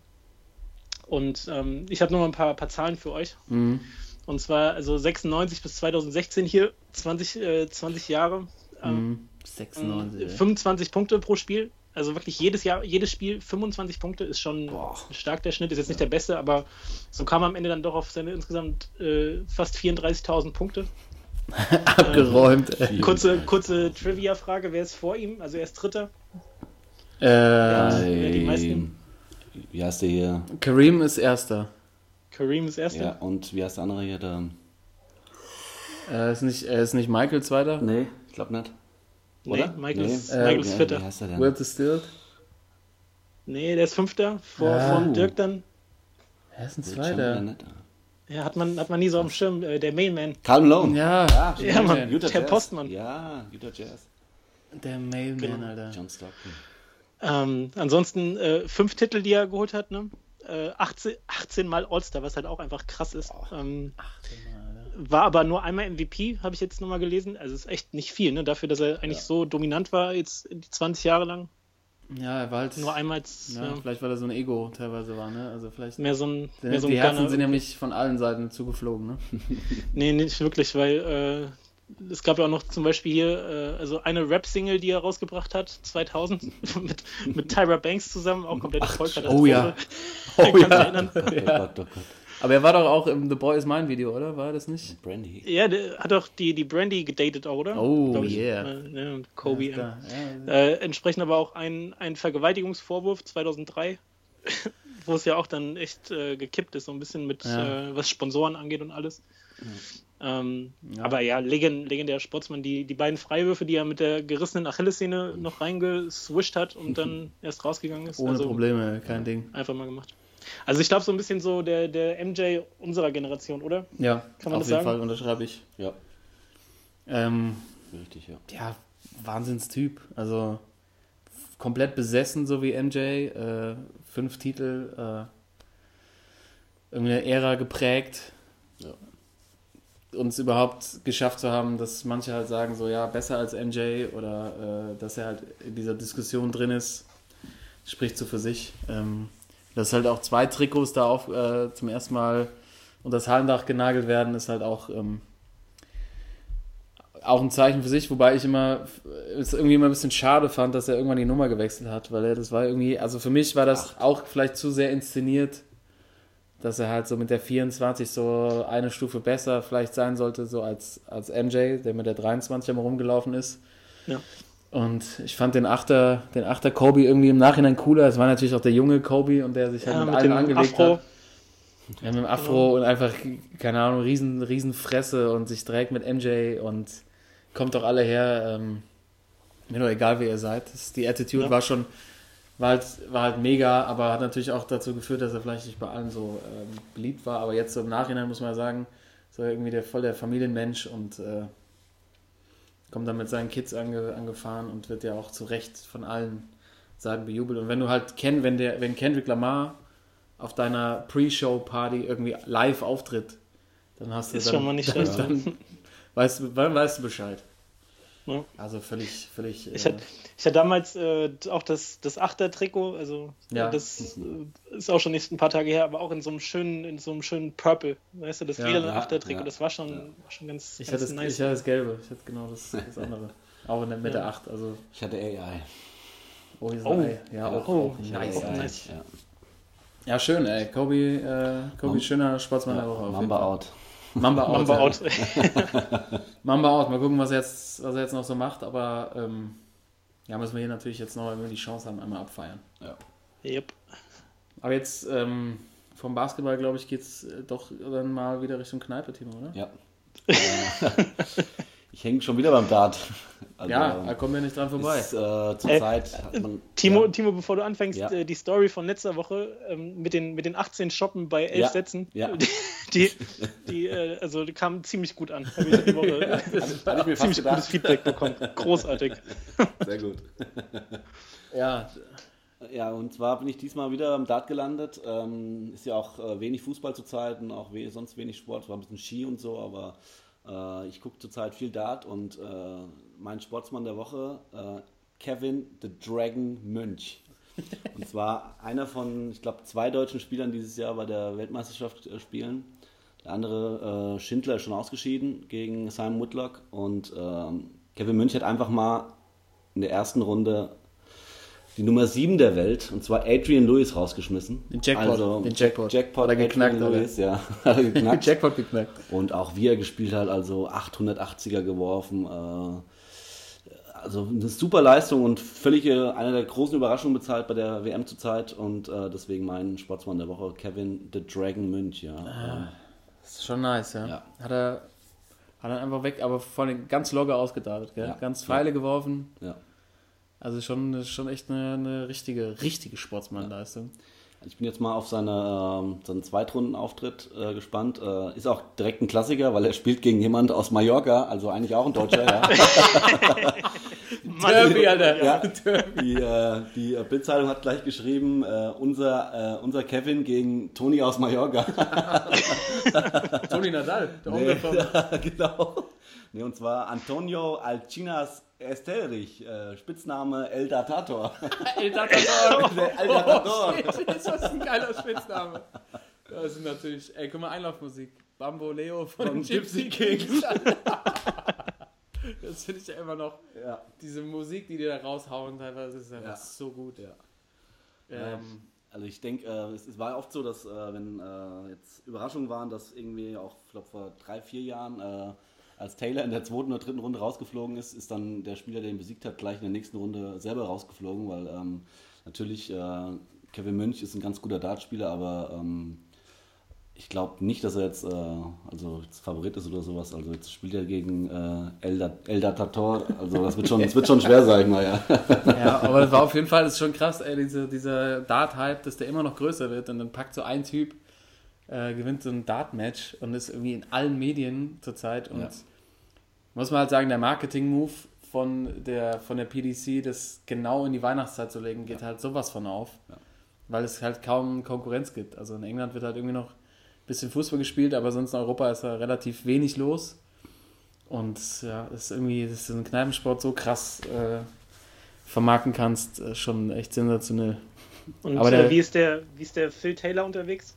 Und ähm, ich habe noch mal ein paar, paar Zahlen für euch. Mhm. Und zwar also 96 bis 2016 hier, 20, äh, 20 Jahre. Ähm, Mhm. 96. ey. 25 Punkte pro Spiel. Also wirklich jedes Jahr, jedes Spiel 25 Punkte ist schon stark der Schnitt. Ist jetzt nicht der beste, aber so kam er am Ende dann doch auf seine insgesamt äh, fast 34.000 Punkte. <laughs> Abgeräumt, ey. Kurze, kurze Trivia-Frage: Wer ist vor ihm? Also er ist Dritter. Äh, wer die meisten? Wie heißt der hier? Kareem ist Erster. Kareem ist Ja, Erster. und wie heißt der andere hier? Der... Äh, ist, nicht, äh, ist nicht Michael Zweiter? Nee, ich glaube nicht. Nee, Oder? Michael ist, Äh, Michael ist Vierter. Wie heißt der denn? Will Distilled? Nee, der ist Fünfter. Vor, Ja. vor Dirk dann. Er ist ein Zweiter. Ja, hat man, hat man nie so auf dem Schirm. Äh, der Mailman. Carl Malone. Ja, Ja, Mann. Utah Der Jazz. Postmann. Ja, Utah Jazz. der Mailman, Genau. Alter. John Stockton. Ähm, ansonsten äh, fünf Titel, die er geholt hat. Ne? Äh, 18, 18 Mal All-Star, was halt auch einfach krass ist. Ähm, war aber nur einmal MVP, habe ich jetzt nochmal gelesen. Also ist echt nicht viel, ne? dafür, dass er eigentlich so dominant war, jetzt die 20 Jahre lang. Ja, er war halt. Nur einmal ja, ja, Vielleicht weil er so ein Ego teilweise war, ne? Also vielleicht. mehr so ein, Die, mehr so ein die Herzen Gunner. sind nämlich von allen Seiten zugeflogen, ne? <laughs> Nee, nicht wirklich, weil äh, es gab ja auch noch zum Beispiel hier äh, also eine Rap-Single, die er rausgebracht hat, 2000, <laughs> mit, mit Tyra Banks zusammen, auch komplett Erfolg. oh ja. Oh ja. Oh Gott, oh Gott. Aber er war doch auch im The Boy is Mine Video, oder? War das nicht? Brandy. Ja, der hat auch die, die Brandy gedatet auch, oder? Oh, Glaub ich. yeah. Äh, ja, und Kobe. Ja, Ja, Äh, entsprechend aber auch ein, ein Vergewaltigungsvorwurf 2003, <laughs> wo es ja auch dann echt äh, gekippt ist, so ein bisschen mit, Ja. äh, was Sponsoren angeht und alles. Ähm, Ja. Aber ja, legend, legendärer Sportsmann, die, die beiden Freiwürfe, die er mit der gerissenen Achillessehne noch reingeswischt hat und dann <laughs> erst rausgegangen ist. Ohne also Probleme, kein Ding. Einfach mal gemacht. Also ich glaube so ein bisschen so der, der MJ unserer Generation, oder? Ja, Kann man auf das jeden sagen? Fall unterschreibe ich. Ja, Ähm, richtig, ja. ja, Wahnsinnstyp. Also komplett besessen, so wie MJ. Äh, fünf Titel, äh, irgendeine Ära geprägt. Ja. Uns überhaupt geschafft zu haben, dass manche halt sagen, so ja, besser als MJ oder äh, dass er halt in dieser Diskussion drin ist, spricht so für sich. Ähm, dass halt auch zwei Trikots da auf, äh, zum ersten Mal unter das Hallendach genagelt werden, ist halt auch ähm, auch ein Zeichen für sich, wobei ich immer es irgendwie immer ein bisschen schade fand, dass er irgendwann die Nummer gewechselt hat, weil er das war irgendwie, also für mich war das auch vielleicht zu sehr inszeniert, dass er halt so mit der 24 so eine Stufe besser vielleicht sein sollte, so als, als MJ, der mit der 23 immer rumgelaufen ist. Ja. Und ich fand den Achter, den Achter Kobe irgendwie im Nachhinein cooler. Es war natürlich auch der junge Kobe und der sich halt Ja, mit, mit allen angelegt Afro. hat. Ja, mit dem Afro und einfach, keine Ahnung, riesen, riesen Fresse und sich trägt mit MJ und kommt doch alle her. Ähm, mir doch egal, wer ihr seid. Das, die Attitude Ja. war schon, war halt, war halt mega, aber hat natürlich auch dazu geführt, dass er vielleicht nicht bei allen so ähm, beliebt war. Aber jetzt so im Nachhinein muss man sagen, so irgendwie der voll der Familienmensch und äh, kommt dann mit seinen Kids ange, angefahren und wird ja auch zu Recht von allen Seiten bejubelt. Und wenn du halt Ken, wenn der, wenn Kendrick Lamar auf deiner Pre-Show-Party irgendwie live auftritt, dann hast du Ist dann, schon mal nicht dann, schlecht. dann weißt, dann weißt du Bescheid. Ja. Also völlig, völlig. Ich äh, hatte, ich hatte damals äh, auch das, das Achter-Trikot, also Ja. äh, das äh, ist auch schon nicht ein paar Tage her, aber auch in so einem schönen, in so einem schönen Purple. Weißt du, das Ja, lilane ja, Achter-Trikot, ja. das war schon, war schon ganz, ich, ganz hatte das, nice. ich hatte das Gelbe, ich hatte genau das, das <laughs> andere. Auch in der Mitte Ja. 8. Also, Ich hatte AI. oh, hier ist Oh. ein Ei. Ja, auch, Oh, auch nice. AI. nice. Ja. Ja, schön, ey. Kobe, äh, Kobe schöner Sportsmann der Woche. Mamba Fall. out. <laughs> Mamba out. Mamba ja. out. Mamba out. Mal gucken, was er jetzt, was er jetzt noch so macht. Aber ähm, ja, müssen wir hier natürlich jetzt noch, wenn wir die Chance haben, einmal abfeiern. yep. Aber jetzt ähm, vom Basketball, glaube ich, geht es doch dann mal wieder Richtung Kneipe, Timo, oder? Ja. <laughs> <laughs> Ich hänge schon wieder beim Dart. <laughs> Also, Ja, da kommen wir nicht dran vorbei. Ist, äh, zur Äh, Zeit man. Timo, ja, Timo, bevor du anfängst, Ja. äh, die Story von letzter Woche ähm, mit, den, mit den 18 Shoppen bei 11 Ja. Sätzen, Ja. <laughs> die, <laughs> die äh, also die kam ziemlich gut an. Habe ich die Woche äh, hatte ich mir ziemlich gutes. Feedback bekommen. Großartig. Sehr gut. Ja, Ja, und zwar bin ich diesmal wieder am Dart gelandet. Ähm, ist ja auch äh, wenig Fußball zu Zeiten, auch we sonst wenig Sport, war ein bisschen Ski und so, aber Äh, ich gucke zurzeit viel Dart und äh, mein Sportsmann der Woche, äh, Kevin the Dragon Münch. Und zwar einer von, ich glaube, zwei deutschen Spielern dieses Jahr bei der Weltmeisterschaft äh, spielen. Der andere, äh, Schindler, ist schon ausgeschieden gegen Simon Whitlock. Und ähm, Kevin Münch hat einfach mal in der ersten Runde die Nummer 7 der Welt, und zwar Adrian Lewis, rausgeschmissen. Den Jackpot, den Jackpot. Jackpot, Hat er geknackt, Adrian? Lewis, ja. <laughs> Hat er geknackt. Jackpot geknackt. Und auch wie er gespielt hat, also 880er geworfen. Äh, also eine super Leistung und völlig äh, eine der großen Überraschungen bezahlt bei der WM zurzeit. Und äh, deswegen mein Sportsmann der Woche, Kevin the Dragon Münch. Ja. Das ist schon nice, ja. Ja. Hat er hat er einfach weg, aber vor allem ganz locker ausgedartet, gell? Ja. Ganz Pfeile geworfen. ja. Also schon, schon echt eine, eine richtige, richtige Sportsmannleistung. Ich bin jetzt mal auf seine, ähm, seinen Zweitrundenauftritt äh, gespannt. Äh, ist auch direkt ein Klassiker, weil er spielt gegen jemand aus Mallorca, also eigentlich auch ein Deutscher. ja. <laughs> Derby, Alter. Ja. <laughs> Derby. Die, äh, die äh, Bildzeitung hat gleich geschrieben, äh, unser, äh, unser Kevin gegen Toni aus Mallorca. Toni Nadal, der Nee, von <laughs> genau. Nee, und zwar Antonio Alcinas Esterich, äh, Spitzname El Datator. <laughs> El Datador. <laughs> Der El Datator. Oh, shit, das ist ein geiler Spitzname. Das sind natürlich, ey, guck mal, Einlaufmusik. Bambo Leo von, Von Gypsy Kings. <laughs> das finde ich ja immer noch, ja. diese Musik, die die da raushauen, teilweise ist einfach Ja. so gut. Ja. Ähm, Also ich denke, äh, es, es war oft so, dass äh, wenn äh, jetzt Überraschungen waren, dass irgendwie auch ich glaub, vor drei, vier Jahren, äh, als Taylor in der zweiten oder dritten Runde rausgeflogen ist, ist dann der Spieler, der ihn besiegt hat, gleich in der nächsten Runde selber rausgeflogen, weil ähm, natürlich äh, Kevin Münch ist ein ganz guter Dartspieler, aber ähm, ich glaube nicht, dass er jetzt, äh, also jetzt Favorit ist oder sowas. Also jetzt spielt er gegen äh, El, Dat- El Datator. Also das wird schon, das wird schon schwer, sag ich mal, ja. <laughs> ja, aber das war auf jeden Fall, das ist schon krass, ey, diese, dieser Dart-Hype, dass der immer noch größer wird und dann packt so ein Typ, äh, gewinnt so ein Dart-Match und ist irgendwie in allen Medien zurzeit und Ja. muss man halt sagen, der Marketing-Move von der, von der PDC, das genau in die Weihnachtszeit zu legen, geht halt sowas von auf, Ja. weil es halt kaum Konkurrenz gibt. Also in England wird halt irgendwie noch ein bisschen Fußball gespielt, aber sonst in Europa ist da relativ wenig los. Und ja, das ist irgendwie, dass du einen Kneipensport so krass äh, vermarkten kannst, äh, schon echt sensationell. Und Aber der- äh, wie, ist der, wie ist der Phil Taylor unterwegs?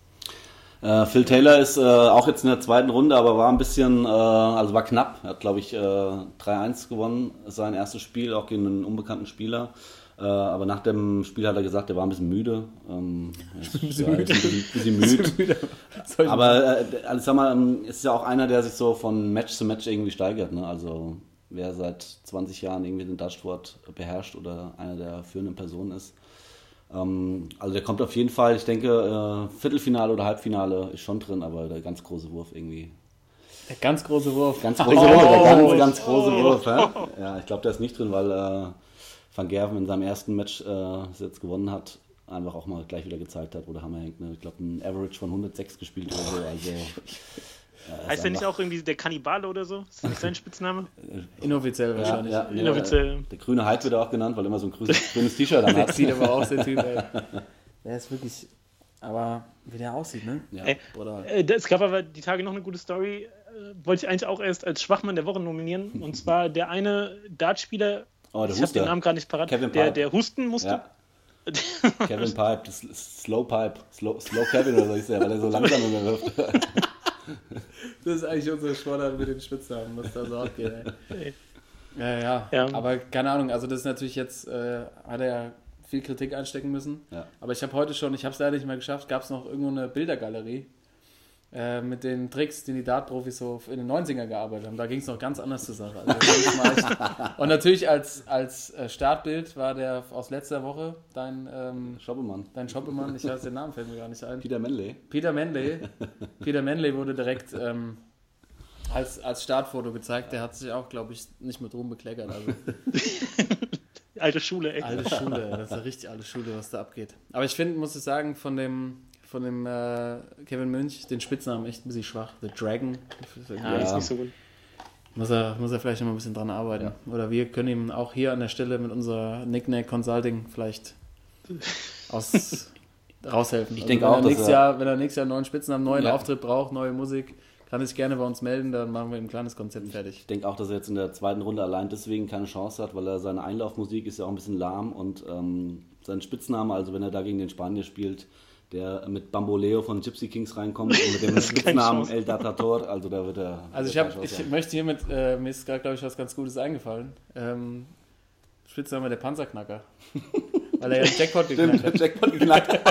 Äh, Phil Taylor ist äh, auch jetzt in der zweiten Runde, aber war ein bisschen, äh, also war knapp. Er hat, glaube ich, äh, 3-1 gewonnen, sein erstes Spiel, auch gegen einen unbekannten Spieler. Äh, aber nach dem Spiel hat er gesagt, er war ein bisschen müde. Ähm, ist, bisschen ja, müde. Ist ein bisschen müde. Aber äh, also sag mal, ähm, es ist ja auch einer, der sich so von Match zu Match irgendwie steigert. Ne? Also wer seit 20 Jahren irgendwie den Dartsport beherrscht oder einer der führenden Personen ist. Ähm, also der kommt auf jeden Fall, ich denke, äh, Viertelfinale oder Halbfinale ist schon drin, aber der ganz große Wurf irgendwie. der ganz große Wurf. Ganz große Wurf, der ganz, ganz große Wurf. Ja, ja ich glaube, der ist nicht drin, weil äh, Van Gerven in seinem ersten Match, äh, jetzt gewonnen hat, einfach auch mal gleich wieder gezeigt hat, wo der Hammer hängt. Ne? Ich glaube, ein Average von 106 gespielt oder so. Also, äh, Heißt ist der nicht auch irgendwie der Kannibale oder so? Ist das nicht sein Spitzname? <laughs> Inoffiziell Ja, wahrscheinlich. ja, nee, Inoffiziell. der grüne Hype wird er auch genannt, weil er immer so ein grünes, <laughs> grünes T-Shirt an Der hat. sieht aber aus, der Typ, ey. <laughs> Der ist wirklich. Aber wie der aussieht, ne? Ja. Ey, Bruder. Äh, Es gab aber die Tage noch eine gute Story, äh, wollte ich eigentlich auch erst als Schwachmann der Woche nominieren. Und zwar der eine Dartspieler, Oh, der ich habe den Namen gerade nicht parat, Kevin der, Pipe. der husten musste. Ja. Kevin Pipe, das ist Slow Pipe, Slow, Slow Kevin oder so ist der, weil er so langsam wirft. <laughs> Das ist eigentlich unsere Sportart mit den Spitznamen, was da so abgeht, ey. Ja, ja, Ja. Aber keine Ahnung, also das ist natürlich jetzt, äh, hat er ja viel Kritik einstecken müssen. Ja. Aber ich habe heute schon, ich habe es leider nicht mehr geschafft, gab es noch irgendwo eine Bildergalerie äh, mit den Tricks, die die Dart-Profis so in den 90er gearbeitet haben. Da ging es noch ganz anders zur Sache. Also, echt- Und natürlich als, als äh, Startbild war der aus letzter Woche dein, ähm, Schoppemann. dein Shoppemann, ich weiß den Namen, fällt mir gar nicht ein. Peter Manley. Peter Manley. Peter Manley wurde direkt ähm, als, als Startfoto gezeigt. Der hat sich auch, glaube ich, nicht mit Ruhm bekleckert. Also Alte Schule, ey. alte Schule, das ist ja richtig alte Schule, was da abgeht. Aber ich finde, muss ich sagen, von dem, von dem äh, Kevin Münch, den Spitznamen echt ein bisschen schwach. The Dragon. Ja, ist nicht so gut. Muss er, muss er vielleicht noch mal ein bisschen dran arbeiten. Oder wir können ihm auch hier an der Stelle mit unserer Nickname Consulting vielleicht <laughs> aus, raushelfen. Also Ich denke wenn auch, er dass nächstes er- Jahr, wenn er nächstes Jahr einen neuen Spitznamen, neuen Ja. Auftritt braucht, neue Musik, kann er sich gerne bei uns melden, dann machen wir ein kleines Konzept fertig. Ich denke auch, dass er jetzt in der zweiten Runde allein deswegen keine Chance hat, weil er seine Einlaufmusik ist ja auch ein bisschen lahm und ähm, sein Spitzname, also wenn er da gegen den Spanier spielt, der mit Bamboleo von Gypsy Kings reinkommt und mit dem <laughs> Spitznamen. El Datator, also da wird er. Also ich, hab, ich möchte hiermit, äh, mir ist gerade, glaube ich, was ganz Gutes eingefallen. Ähm, Spitzname der Panzerknacker. <laughs> Weil er ja den Jackpot geknackt Stimmt, hat. Jackpot geknackt. <laughs>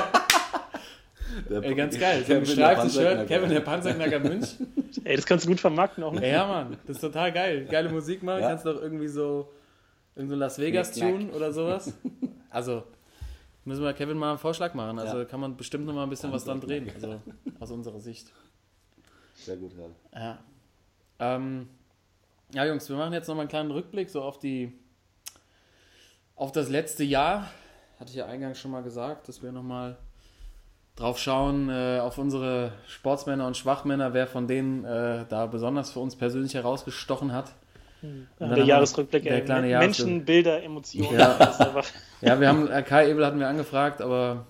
Der- Ey, ganz geil. So Kevin, der gestreiftes Shirt, Panzerknacker. Kevin der Panzerknacker München. Ey, das kannst du gut vermarkten auch. Ne? Ja, Mann, das ist total geil. Geile Musik machen, Ja. kannst doch irgendwie so irgend so Las Vegas Knick, Tune oder sowas. Also müssen wir Kevin mal einen Vorschlag machen. Also Ja. kann man bestimmt noch mal ein bisschen was dann drehen, also aus unserer Sicht. Sehr gut, ja. Ja. Ähm, ja, Jungs, wir machen jetzt noch mal einen kleinen Rückblick so auf die auf das letzte Jahr. Hatte ich ja eingangs schon mal gesagt, dass wir noch mal drauf schauen äh, auf unsere Sportsmänner und Schwachmänner, wer von denen äh, da besonders für uns persönlich herausgestochen hat. Haben Der Jahresrückblick, der ey. kleine Menschen, Jahresrückblick. Bilder, Emotionen. Ja. <laughs> <laughs> Ja, wir haben äh, Kai Ebel hatten wir angefragt, aber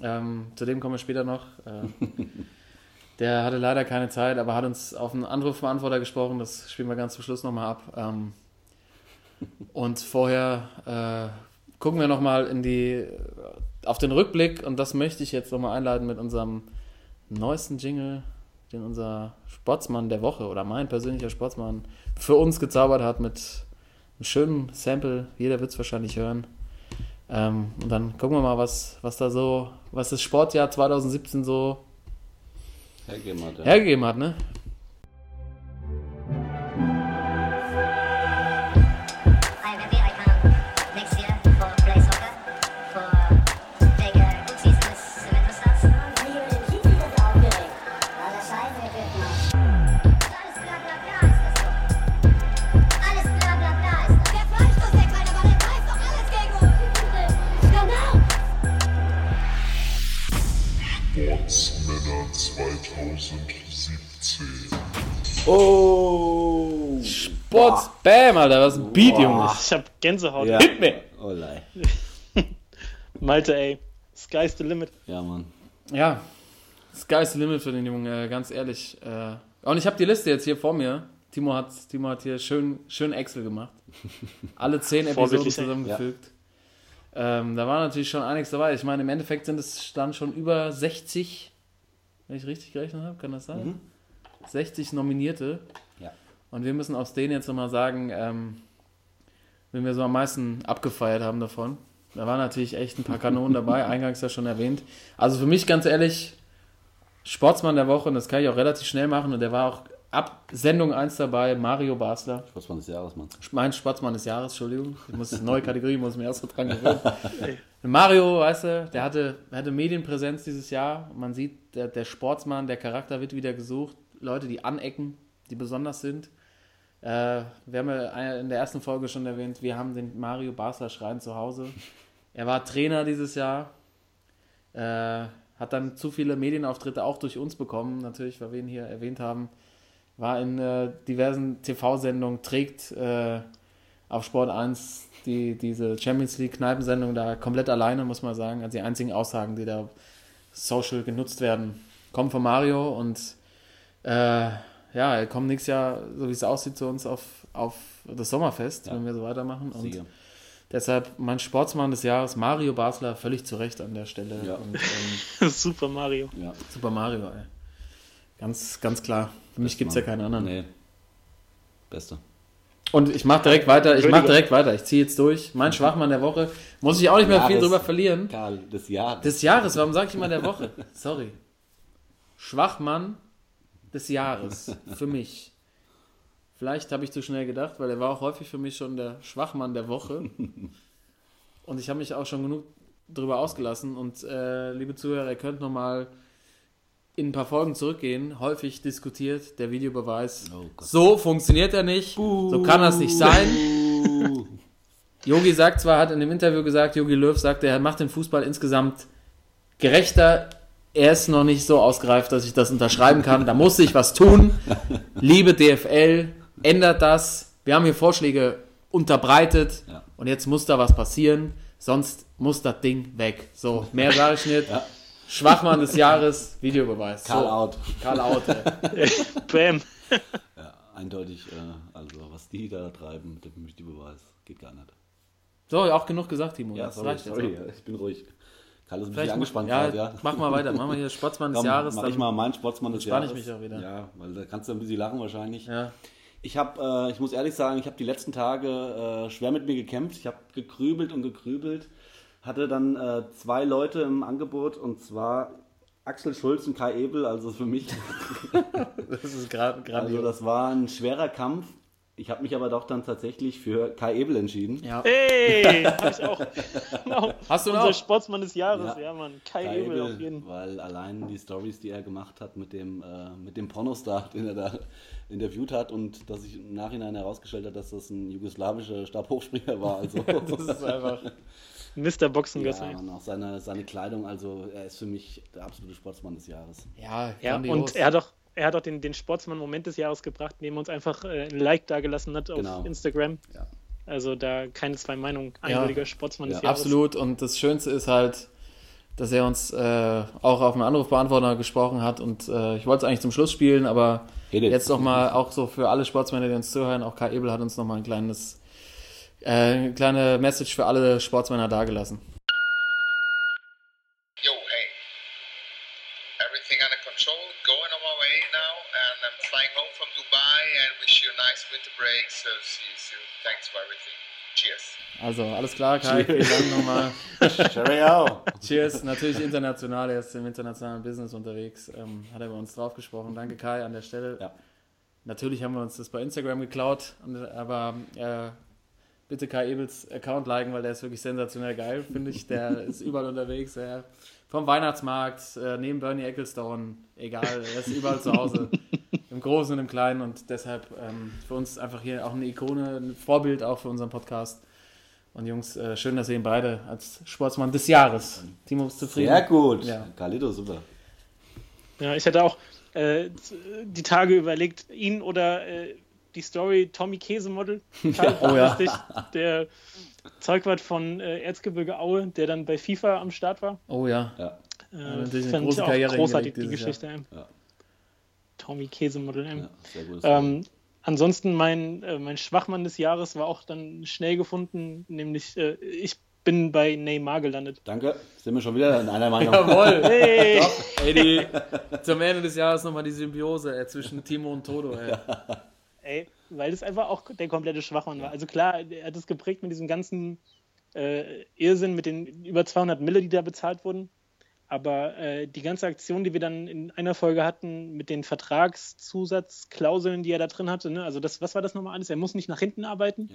ähm, zu dem kommen wir später noch. Äh, <laughs> der hatte leider keine Zeit, aber hat uns auf einen Anrufbeantworter gesprochen. Das spielen wir ganz zum Schluss nochmal ab. Ähm, und vorher äh, gucken wir nochmal in die auf den Rückblick und das möchte ich jetzt nochmal einleiten mit unserem neuesten Jingle, den unser Sportsmann der Woche oder mein persönlicher Sportsmann für uns gezaubert hat mit einem schönen Sample. Jeder wird es wahrscheinlich hören. Ähm, und dann gucken wir mal, was, was da so, was das Sportjahr 2017 so Hergeben hat, ja. hergegeben hat, ne? Oh! Sports, bam, Alter, was ein Beat, Junge. ich hab Gänsehaut. Ja. Hit me. Oh, lei. <laughs> Malte, ey. Sky's the limit. Ja, Mann. Ja, sky's the limit für den Jungen, äh, ganz ehrlich. Äh, und ich habe die Liste jetzt hier vor mir. Timo hat, Timo hat hier schön, schön Excel gemacht. Alle zehn <laughs> Episoden zusammengefügt. Ähm, da war natürlich schon einiges dabei. Ich meine, im Endeffekt sind es dann schon über 60, wenn ich richtig gerechnet habe, kann das sein? 60 Nominierte. Ja. Und wir müssen aus denen jetzt nochmal sagen, ähm, wenn wir so am meisten abgefeiert haben davon. Da waren natürlich echt ein paar Kanonen dabei, <laughs> eingangs ja schon erwähnt. Also für mich ganz ehrlich, Sportsmann der Woche, und das kann ich auch relativ schnell machen, und der war auch ab Sendung 1 dabei, Mario Basler. Sportsmann des Jahres, Mann. Mein Sportsmann des Jahres, Entschuldigung. Ich muss, neue Kategorie, muss mir erst so dran gewöhnen. <laughs> Mario, weißt du, der hatte, hatte Medienpräsenz dieses Jahr. Man sieht, der, der Sportsmann, der Charakter wird wieder gesucht. Leute, die anecken, die besonders sind. Äh, wir haben ja in der ersten Folge schon erwähnt, wir haben den Mario Basler Schrein zu Hause. Er war Trainer dieses Jahr. Äh, hat dann zu viele Medienauftritte auch durch uns bekommen, natürlich, weil wir ihn hier erwähnt haben. War in äh, diversen TV-Sendungen, trägt äh, auf Sport 1 die, diese Champions League Kneipensendung da komplett alleine, muss man sagen. Also die einzigen Aussagen, die da social genutzt werden, kommen von Mario und äh, ja, er kommt nächstes Jahr, so wie es aussieht, zu uns auf, auf das Sommerfest, Ja. wenn wir so weitermachen. Und Sieger. deshalb mein Sportsmann des Jahres, Mario Basler, völlig zu Recht an der Stelle. Ja. Und, ähm, <laughs> Super Mario. Ja. Super Mario, ey. Ganz, ganz klar. Für mich gibt es ja keinen anderen. Nee. Beste. Und ich mache direkt weiter, ich mache direkt weiter. Ich ziehe jetzt durch. Mein Schwachmann der Woche. Muss ich auch nicht mehr viel Jahres. drüber verlieren. Karl, des Jahres. Des Jahres, warum sage ich immer der Woche? Sorry. Schwachmann des Jahres. Für mich. Vielleicht habe ich zu schnell gedacht, weil er war auch häufig für mich schon der Schwachmann der Woche. <laughs> Und ich habe mich auch schon genug darüber ausgelassen. Und äh, liebe Zuhörer, ihr könnt nochmal in ein paar Folgen zurückgehen. Häufig diskutiert der Videobeweis. Oh so funktioniert er nicht. So kann das nicht sein. Yogi sagt zwar, hat in dem Interview gesagt, Yogi Löw sagt, er macht den Fußball insgesamt gerechter. Er ist noch nicht so ausgereift, dass ich das unterschreiben kann. Da muss sich was tun. Liebe DFL, ändert das. Wir haben hier Vorschläge unterbreitet Ja. und jetzt muss da was passieren. Sonst muss das Ding weg. So, mehr sage ich nicht. <laughs> Ja. Schwachmann des Jahres, Videobeweis. Call so. out. Call out. <laughs> Bam. Ja, eindeutig, äh, also was die da treiben mit dem Videobeweis, geht gar nicht. So, auch genug gesagt, Timo. Ja, das sorry, reicht jetzt sorry, auch. ich bin ruhig. Karl ist ein bisschen angespannt ja, gerade, ja. Mach mal weiter. Mach mal hier <laughs> Sportsmann des Komm, Jahres. mach ich mal meinen Sportsmann des Jahres. ich mich auch wieder. Ja, weil da kannst du ein bisschen lachen wahrscheinlich. Ja. Ich habe, äh, ich muss ehrlich sagen, ich habe die letzten Tage äh, schwer mit mir gekämpft. Ich habe gegrübelt und gegrübelt. Hatte dann äh, zwei Leute im Angebot und zwar Axel Schulz und Kai Ebel. Also für mich, <laughs> Das ist gerade also das war ein schwerer Kampf. Ich habe mich aber doch dann tatsächlich für Kai Ebel entschieden. ja. Hey, hab ich auch. <laughs> Genau. Hast du ihn Unser auch? Sportsmann des Jahres, Ja. ja, Mann. Kai, Kai Ebel auf Ebel, jeden Fall. weil allein die Stories, die er gemacht hat mit dem, äh, mit dem Pornostar, <laughs> den er da interviewt hat und dass sich im Nachhinein herausgestellt hat, dass das ein jugoslawischer Stabhochspringer war. Also, <laughs> Das ist einfach. Mr. Boxengösse. ja, und auch seine, seine Kleidung, also er ist für mich der absolute Sportsmann des Jahres. Ja, Ja, und er hat doch, er hat doch den, den Sportsmann-Moment des Jahres gebracht, indem er uns einfach äh, ein Like dagelassen hat auf Genau. Instagram. Ja. Also da keine zwei Meinungen. Eindeutiger Sportsmann des Ja, Jahres. Absolut. Und das Schönste ist halt, dass er uns äh, auch auf einen Anrufbeantworter gesprochen hat. Und äh, ich wollte es eigentlich zum Schluss spielen, aber Redet. jetzt nochmal auch so für alle Sportsmänner, die uns zuhören, auch Kai Ebel hat uns nochmal ein kleines, äh, eine kleine Message für alle Sportsmänner dagelassen. Break. So see you soon. Thanks for everything. Cheers. Also alles klar, Kai, vielen Dank nochmal. <laughs> Cheerio! Cheers, natürlich international, er ist im internationalen Business unterwegs, ähm, hat er bei uns drauf gesprochen. Danke Kai an der Stelle. Ja. Natürlich haben wir uns das bei Instagram geklaut, aber äh, bitte Kai Ebels Account liken, weil der ist wirklich sensationell geil, finde ich. Der <laughs> ist überall unterwegs. Er, vom Weihnachtsmarkt, äh, neben Bernie Ecclestone, egal, er ist überall zu Hause. Im Großen und im Kleinen und deshalb ähm, für uns einfach hier auch eine Ikone, ein Vorbild auch für unseren Podcast. Und Jungs, äh, schön, dass ihr ihn beide als Sportsmann des Jahres. Timo ist zufrieden. Sehr gut. Ja. Carlito, super. Ja, ich hatte auch äh, die Tage überlegt, ihn oder äh, die Story Tommy Käsemodel. <laughs> Total Oh ja. Der Zeugwart von äh, Erzgebirge Aue, der dann bei FIFA am Start war. Oh ja. Ja. Äh, natürlich eine große Karriere großartig, die Geschichte. Ja. Tommy Käsemodel. ey. ja sehr. Ähm, ansonsten mein, äh, mein Schwachmann des Jahres war auch dann schnell gefunden, nämlich äh, ich bin bei Neymar gelandet. Danke, sind wir schon wieder in einer Meinung. Jawohl. <laughs> Hey! Ey, die, zum Ende des Jahres nochmal die Symbiose ey, zwischen Timo und Toto. Ey. <laughs> Ey, weil das einfach auch der komplette Schwachmann war. Also klar, er hat es geprägt mit diesem ganzen äh, Irrsinn, mit den über 200 Mille, die da bezahlt wurden. Aber äh, die ganze Aktion, die wir dann in einer Folge hatten, mit den Vertragszusatzklauseln, die er da drin hatte, ne? also das, was war das nochmal alles? Er muss nicht nach hinten arbeiten.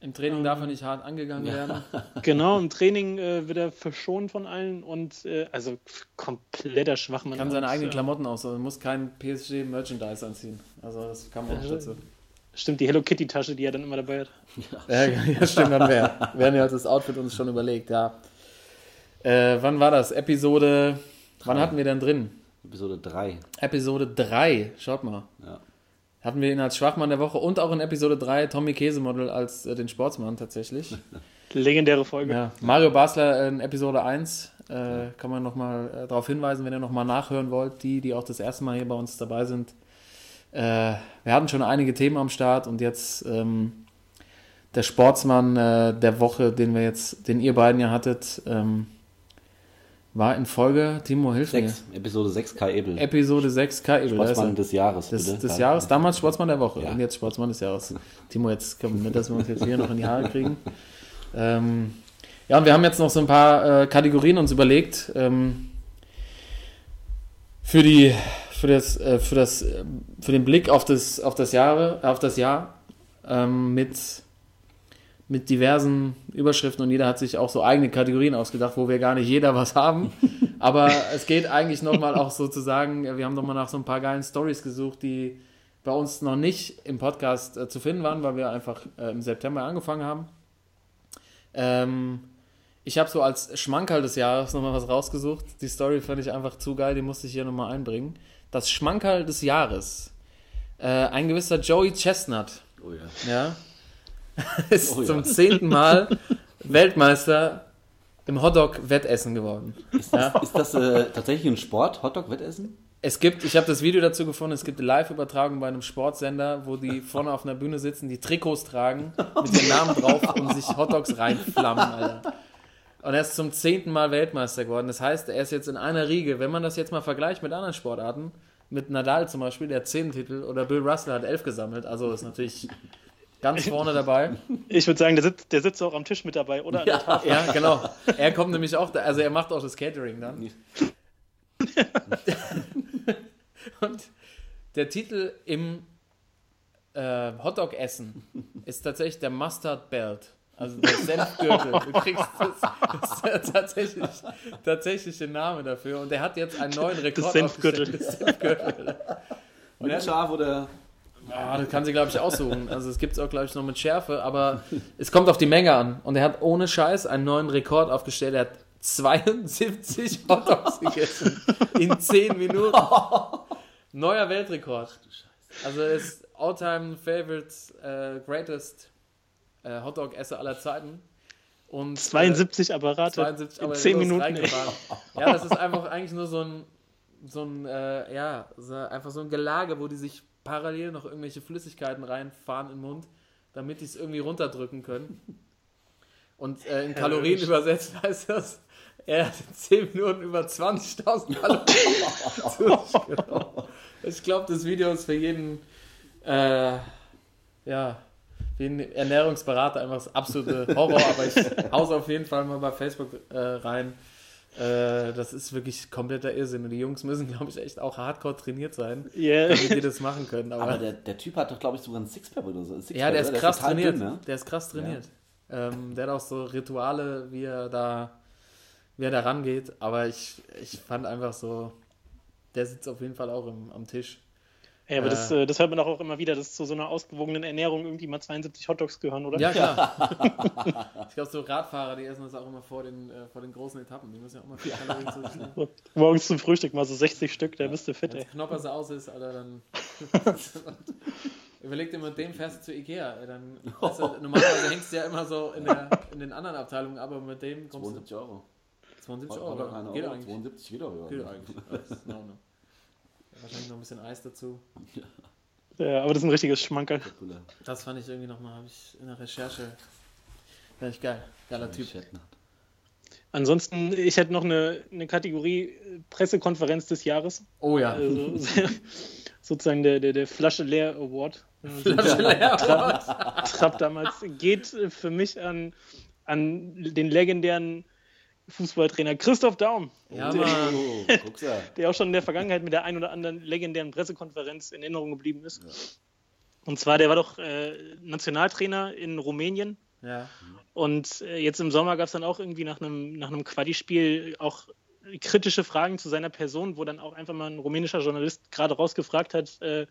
Im Training darf er nicht hart angegangen werden. <laughs> Genau, im Training äh, wird er verschont von allen und äh, also kompletter Schwachmann. Kann seine eigenen äh, Klamotten aus, also muss kein PSG-Merchandise anziehen. Also das kam auch nicht dazu. Stimmt, die Hello Kitty-Tasche, die er dann immer dabei hat. Ja, ja <laughs> stimmt, dann wäre. Wir haben ja das Outfit uns schon überlegt, ja. Äh, wann war das? Episode. Wann hatten wir denn drin? Episode 3. Episode 3. Schaut mal. Ja. Hatten wir ihn als Schwachmann der Woche und auch in Episode 3 Tommy Käsemodel als äh, den Sportsmann tatsächlich. <laughs> Legendäre Folge. Ja, Mario Basler in Episode 1 äh, kann man nochmal äh, darauf hinweisen, wenn ihr nochmal nachhören wollt, die, die auch das erste Mal hier bei uns dabei sind. Äh, wir hatten schon einige Themen am Start und jetzt ähm, der Sportsmann äh, der Woche, den wir jetzt, den ihr beiden ja hattet, ähm, war in Folge, Timo, hilf 6. Episode 6 Kai Ebel. mir, Episode 6 K. Ebel. Sportsmann des Jahres. des, bitte. des Kai. Jahres, damals Sportsmann der Woche Ja. und jetzt Sportsmann des Jahres. Timo, jetzt kommt nicht, dass wir uns jetzt hier noch in die Haare kriegen. Ähm, ja, und wir haben jetzt noch so ein paar äh, Kategorien uns überlegt ähm, für die für das äh, für das äh, für den Blick auf das auf das Jahre auf das Jahr ähm, mit mit diversen Überschriften und jeder hat sich auch so eigene Kategorien ausgedacht, wo wir gar nicht jeder was haben. <laughs> Aber es geht eigentlich nochmal auch sozusagen, wir haben nochmal nach so ein paar geilen Stories gesucht, die bei uns noch nicht im Podcast äh, zu finden waren, weil wir einfach äh, im September angefangen haben. Ähm, ich habe so als Schmankerl des Jahres nochmal was rausgesucht. Die Story fand ich einfach zu geil, die musste ich hier nochmal einbringen. Das Schmankerl des Jahres. Äh, ein gewisser Joey Chestnut. Oh ja. Ja. <laughs> ist Oh ja. zum zehnten Mal Weltmeister im Hotdog-Wettessen geworden. Ist das, ist das äh, tatsächlich ein Sport, Hotdog-Wettessen? Es gibt, ich habe das Video dazu gefunden, es gibt eine Live-Übertragung bei einem Sportsender, wo die vorne auf einer Bühne sitzen, die Trikots tragen, mit dem Namen drauf und sich Hotdogs reinflammen, Alter. Und er ist zum zehnten Mal Weltmeister geworden. Das heißt, er ist jetzt in einer Riege. Wenn man das jetzt mal vergleicht mit anderen Sportarten, mit Nadal zum Beispiel, der hat zehn Titel, oder Bill Russell hat elf gesammelt, also ist natürlich ganz vorne dabei. Ich würde sagen, der sitzt, der sitzt auch am Tisch mit dabei, oder? An der Tafel. Ja, genau. Er kommt nämlich auch, da, also er macht auch das Catering dann. <laughs> Und der Titel im äh, Hotdog-Essen ist tatsächlich der Mustard Belt. Also der Senfgürtel. Du kriegst das, das ist der tatsächlich, tatsächliche Name dafür. Und er hat jetzt einen neuen Rekord Senfgürtel. aufgestellt. Das Senfgürtel. Und Mit scharf oder? Ja, das kann sie, glaube ich, aussuchen. Also es gibt es auch, glaube ich, noch mit Schärfe, aber es kommt auf die Menge an. Und er hat ohne Scheiß einen neuen Rekord aufgestellt. Er hat 72 Hotdogs gegessen in 10 Minuten. Neuer Weltrekord. Also er ist all-time favorite, äh, greatest äh, Hotdog-Esser aller Zeiten. Und, 72 Apparate 72, aber in 10 los Minuten. <laughs> Ja, das ist einfach eigentlich nur so ein, so ein äh, ja, so einfach so ein Gelage, wo die sich parallel noch irgendwelche Flüssigkeiten reinfahren im Mund, damit die es irgendwie runterdrücken können. Und äh, in Kalorien übersetzt heißt das, er hat in 10 Minuten über 20.000 Kalorien. Ich glaube, das Video ist für jeden, äh, ja, für jeden Ernährungsberater einfach das absolute Horror, aber ich hau's auf jeden Fall mal bei Facebook äh, rein. Äh, das ist wirklich kompletter Irrsinn. Und die Jungs müssen, glaube ich, echt auch hardcore trainiert sein, Yeah. damit die das machen können. Aber, Aber der, der Typ hat doch, glaube ich, sogar ein Sixpack oder so. Sixpack, ja, der ist krass total trainiert. dünn, ne? Der ist krass trainiert. Ähm, der hat auch so Rituale, wie er da, wie er da rangeht. Aber ich, ich fand einfach so, der sitzt auf jeden Fall auch im, am Tisch. Ja, aber das, Äh. äh, das hört man doch auch immer wieder, dass zu so einer ausgewogenen Ernährung irgendwie mal 72 Hotdogs gehören, oder? Ja, klar. <laughs> ich glaube, so Radfahrer, die essen das auch immer vor den, äh, vor den großen Etappen. Die müssen ja auch mal viel Kalorien zu sich nehmen. <laughs> Morgens zum Frühstück mal so 60 Stück, da bist du fit, Wenn ey. das Knopper so aus ist, Alter, dann. <laughs> Überleg dir mal, mit dem fährst du zu Ikea. ey, Dann, weißt du, normalerweise hängst du ja immer so in, der, in den anderen Abteilungen, aber mit dem kommst 72 Euro. du 72 Oder Euro. keine Geht Euro, eigentlich. 72 geht auch, ja. Geht eigentlich. Das ist no, no. Ja, Wahrscheinlich noch ein bisschen Eis dazu. Ja, aber das ist ein richtiges Schmankerl. Das fand ich irgendwie nochmal, habe ich in der Recherche. Fand ich geil. Geiler Typ. Ansonsten, ich hätte noch eine, eine Kategorie äh, Pressekonferenz des Jahres. Oh ja. Also, <laughs> sozusagen der, der, der Flasche leer Award. <laughs> Flasche leer, Trapp damals geht für mich an, an den legendären Fußballtrainer Christoph Daum, Ja, der, Mann. Oh, ja. <laughs> der auch schon in der Vergangenheit mit der ein oder anderen legendären Pressekonferenz in Erinnerung geblieben ist. Und zwar, der war doch äh, Nationaltrainer in Rumänien Ja. und äh, jetzt im Sommer gab es dann auch irgendwie nach einem, nach einem Quali-Spiel auch kritische Fragen zu seiner Person, wo dann auch einfach mal ein rumänischer Journalist gerade rausgefragt hat, äh,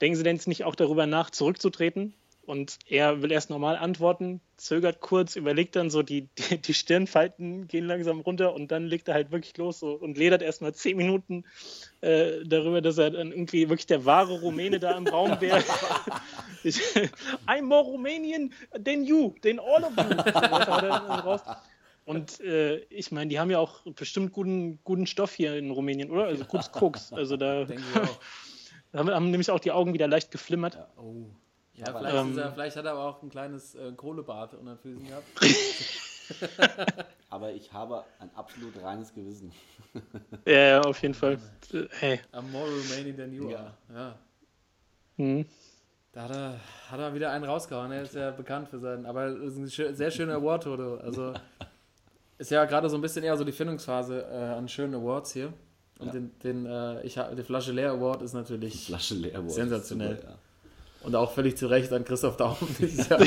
denken Sie denn jetzt nicht auch darüber nach, zurückzutreten? Und er will erst normal antworten, zögert kurz, überlegt dann so, die, die, die Stirnfalten gehen langsam runter und dann legt er halt wirklich los so, und ledert erstmal zehn Minuten äh, darüber, dass er dann irgendwie wirklich der wahre Rumäne da im Raum wäre. <laughs> I'm more Romanian than you, than all of you. So. Und äh, ich meine, die haben ja auch bestimmt guten, guten Stoff hier in Rumänien, oder? Also gutes Koks. Also da auch. <laughs> haben, nämlich auch die Augen wieder leicht geflimmert. Oh. Ja, vielleicht, Ähm, ist er, vielleicht hat er aber auch ein kleines äh, Kohlebad unter den Füßen gehabt. <laughs> <laughs> Aber ich habe ein absolut reines Gewissen. Ja, ja, auf jeden Fall. Hey. I'm more Romanian than you Ja. are. Ja. Hm. Da hat er, hat er wieder einen rausgehauen. Er ist ja bekannt für seinen. Aber es ist ein schö- sehr schöner Award, Toto. Also <laughs> ist ja gerade so ein bisschen eher so die Findungsphase äh, an schönen Awards hier. Und Ja. den, den, äh, ich, die Flasche leer Award ist natürlich Flasche leer. boah, Sensationell. super, ja. Und auch völlig zu Recht an Christoph Daum <laughs> dieses Jahr.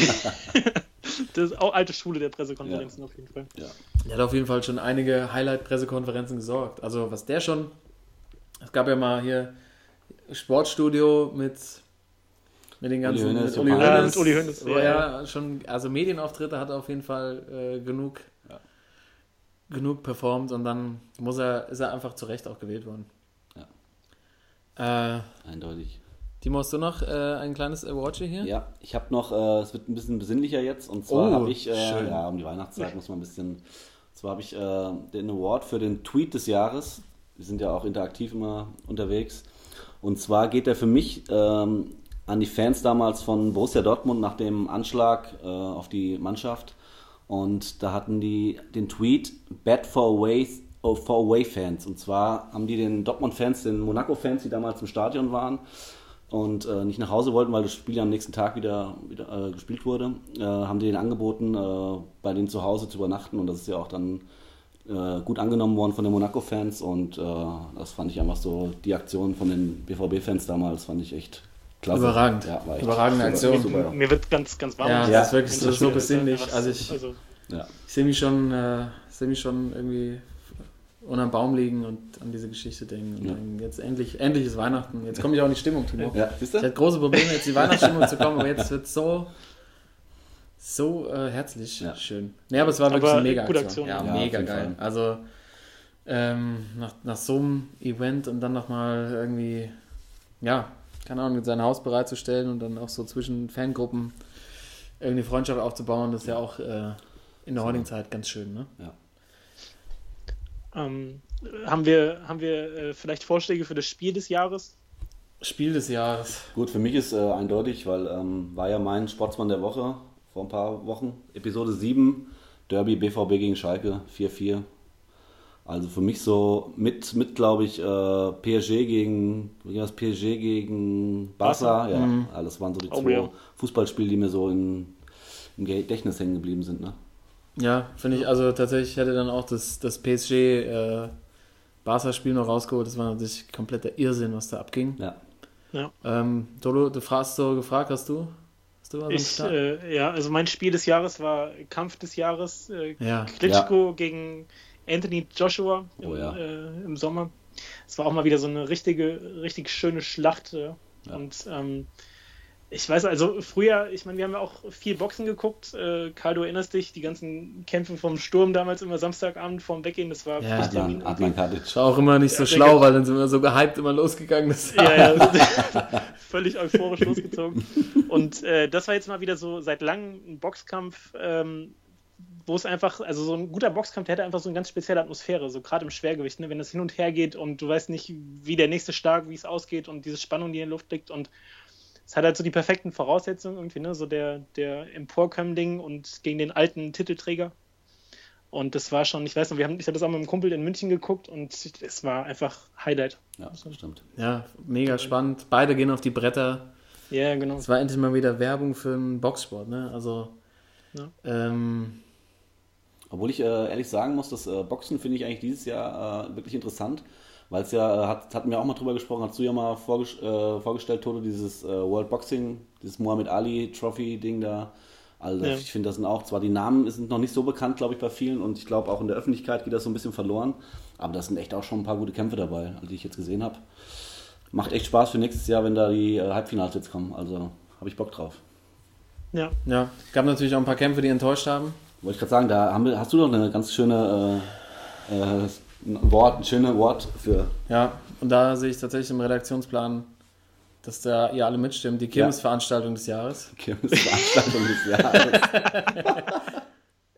Das ist auch alte Schule der Pressekonferenzen auf jeden Fall. Der hat auf jeden Fall schon einige Highlight-Pressekonferenzen gesorgt. Also was der schon, es gab ja mal hier Sportstudio mit, mit den ganzen, Uli Hoeneß, mit Uli. Ja, Hoeneß, mit Uli Hoeneß, ja, er schon, also Medienauftritte hat er auf jeden Fall äh, genug, genug performt und dann muss er, ist er einfach zu Recht auch gewählt worden. Äh, Eindeutig. Timo, hast du noch äh, ein kleines Awardje hier? Ja, ich habe noch, äh, es wird ein bisschen besinnlicher jetzt. Und zwar Oh, habe ich, äh, ja, um die Weihnachtszeit muss man ein bisschen Zwar habe ich äh, den Award für den Tweet des Jahres. Wir sind ja auch interaktiv immer unterwegs. Und zwar geht der für mich ähm, an die Fans damals von Borussia Dortmund nach dem Anschlag äh, auf die Mannschaft. Und da hatten die den Tweet Bad for Away, oh, for away Fans. Und zwar haben die den Dortmund-Fans, den Monaco-Fans, die damals im Stadion waren und äh, nicht nach Hause wollten, weil das Spiel ja am nächsten Tag wieder, wieder äh, gespielt wurde, äh, haben die denen angeboten, äh, bei denen zu Hause zu übernachten. Und das ist ja auch dann äh, gut angenommen worden von den Monaco-Fans. Und äh, das fand ich einfach so, die Aktion von den BVB-Fans damals fand ich echt klasse. Überragend. Ja, war echt Überragende Aktion. Super. Mir wird ganz, ganz warm. Ja, Ja, das ist wirklich so, so besinnlich. was- Also ich, also, Ja. ich sehe mich schon, äh, sehe mich schon irgendwie unterm Baum liegen und an diese Geschichte denken. Und Ja. denken, jetzt endlich, endlich ist Weihnachten. Jetzt komme ich auch in die Stimmung, Timo. Ja, siehst Ich du? hatte große Probleme, jetzt in die Weihnachtsstimmung zu kommen, aber jetzt <laughs> wird so, so äh, herzlich Ja. schön. Nee, aber es war wirklich Aber eine mega gute Aktion. Aktion. Ja, Ja, mega geil. Fall. Also ähm, nach, nach so einem Event und dann nochmal irgendwie, ja, keine Ahnung, sein Haus bereitzustellen und dann auch so zwischen Fangruppen irgendwie Freundschaft aufzubauen, das ist ja auch äh, in der heutigen Zeit ganz schön, ne? Ähm, haben wir, haben wir äh, vielleicht Vorschläge für das Spiel des Jahres? Spiel des Jahres. Gut, für mich ist äh, eindeutig, weil ähm, war ja mein Sportsmann der Woche vor ein paar Wochen. Episode 7, Derby BVB gegen Schalke 4-4. Also für mich so mit, mit glaube ich, äh, PSG gegen, das, PSG gegen Barca. Ja, ja, das waren so die Oh, zwei ja. Fußballspiele, die mir so in, im Gedächtnis hängen geblieben sind. Ne? Ja, finde ich, also tatsächlich hätte dann auch das, das PSG äh, Barca-Spiel noch rausgeholt. Das war natürlich kompletter Irrsinn, was da abging. Ja. Ähm, Dolo, du fragst so gefragt, hast du? Hast du was Ich, äh, ja, also mein Spiel des Jahres war Kampf des Jahres. Äh, ja, Klitschko gegen Anthony Joshua im, Oh ja. äh, im Sommer. Es war auch mal wieder so eine richtige, richtig schöne Schlacht. Ja. Ja. Und ähm, ich weiß, also früher, ich meine, wir haben ja auch viel Boxen geguckt. Äh, Karl, du erinnerst dich, die ganzen Kämpfe vom Sturm damals immer Samstagabend vorm Weggehen, das war Ja. Pflichttermin ich war auch immer nicht so Ja, schlau, weil dann sind wir so gehypt immer losgegangen. Das ja, ja, <laughs> völlig euphorisch losgezogen. Und äh, das war jetzt mal wieder so seit langem ein Boxkampf, ähm, wo es einfach, also so ein guter Boxkampf, der hätte einfach so eine ganz spezielle Atmosphäre, so gerade im Schwergewicht, ne? wenn das hin und her geht und du weißt nicht, wie der nächste Schlag, wie es ausgeht und diese Spannung, die in der Luft liegt und es hat halt so die perfekten Voraussetzungen irgendwie, ne? so der, der Emporkömmling und gegen den alten Titelträger. Und das war schon, ich weiß noch, wir haben, ich habe das auch mit einem Kumpel in München geguckt und es war einfach Highlight. Ja, das stimmt. ja, mega spannend. Beide gehen auf die Bretter. Ja, genau. Es war endlich mal wieder Werbung für einen Boxsport, ne? Also, Ja. ähm, Obwohl ich äh, ehrlich sagen muss, das äh, Boxen finde ich eigentlich dieses Jahr äh, wirklich interessant, weil es ja, äh, hat, hatten wir auch mal drüber gesprochen, hast du ja mal vorges äh, vorgestellt, Toto, dieses äh, World Boxing, dieses Muhammad Ali Trophy Ding da. Also Ja. ich finde, das sind auch, zwar die Namen sind noch nicht so bekannt, glaube ich, bei vielen und ich glaube auch in der Öffentlichkeit geht das so ein bisschen verloren, aber das sind echt auch schon ein paar gute Kämpfe dabei, die ich jetzt gesehen habe. Macht echt Spaß für nächstes Jahr, wenn da die äh, Halbfinals jetzt kommen, also habe ich Bock drauf. Ja. ja, gab natürlich auch ein paar Kämpfe, die enttäuscht haben. Wollte ich gerade sagen, da haben wir, hast du doch eine ganz schöne äh, äh, ein Wort, ein schönes Wort für. Ja, und da sehe ich tatsächlich im Redaktionsplan, dass da ihr alle mitstimmt. Die Kirmesveranstaltung des Jahres. Kirmesveranstaltung des Jahres. <laughs>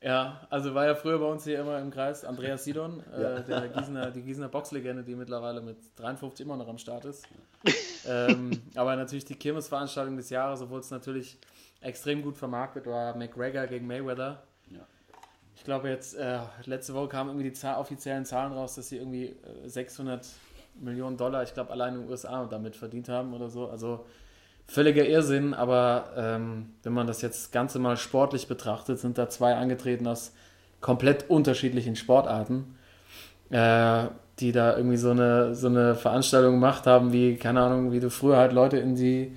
Ja, also war ja früher bei uns hier immer im Kreis Andreas Sidon, äh, der Gießener, die Gießener Boxlegende, die mittlerweile mit 53 immer noch am Start ist. <laughs> ähm, aber natürlich die Kirmesveranstaltung des Jahres, obwohl es natürlich extrem gut vermarktet war, McGregor gegen Mayweather. Ich glaube jetzt, äh, letzte Woche kamen irgendwie die Zahl, offiziellen Zahlen raus, dass sie irgendwie äh, 600 Millionen Dollar, ich glaube allein in den USA damit verdient haben oder so. Also völliger Irrsinn, aber ähm, wenn man das jetzt Ganze mal sportlich betrachtet, sind da zwei angetreten aus komplett unterschiedlichen Sportarten, äh, die da irgendwie so eine, so eine Veranstaltung gemacht haben, wie, keine Ahnung, wie du früher halt Leute in die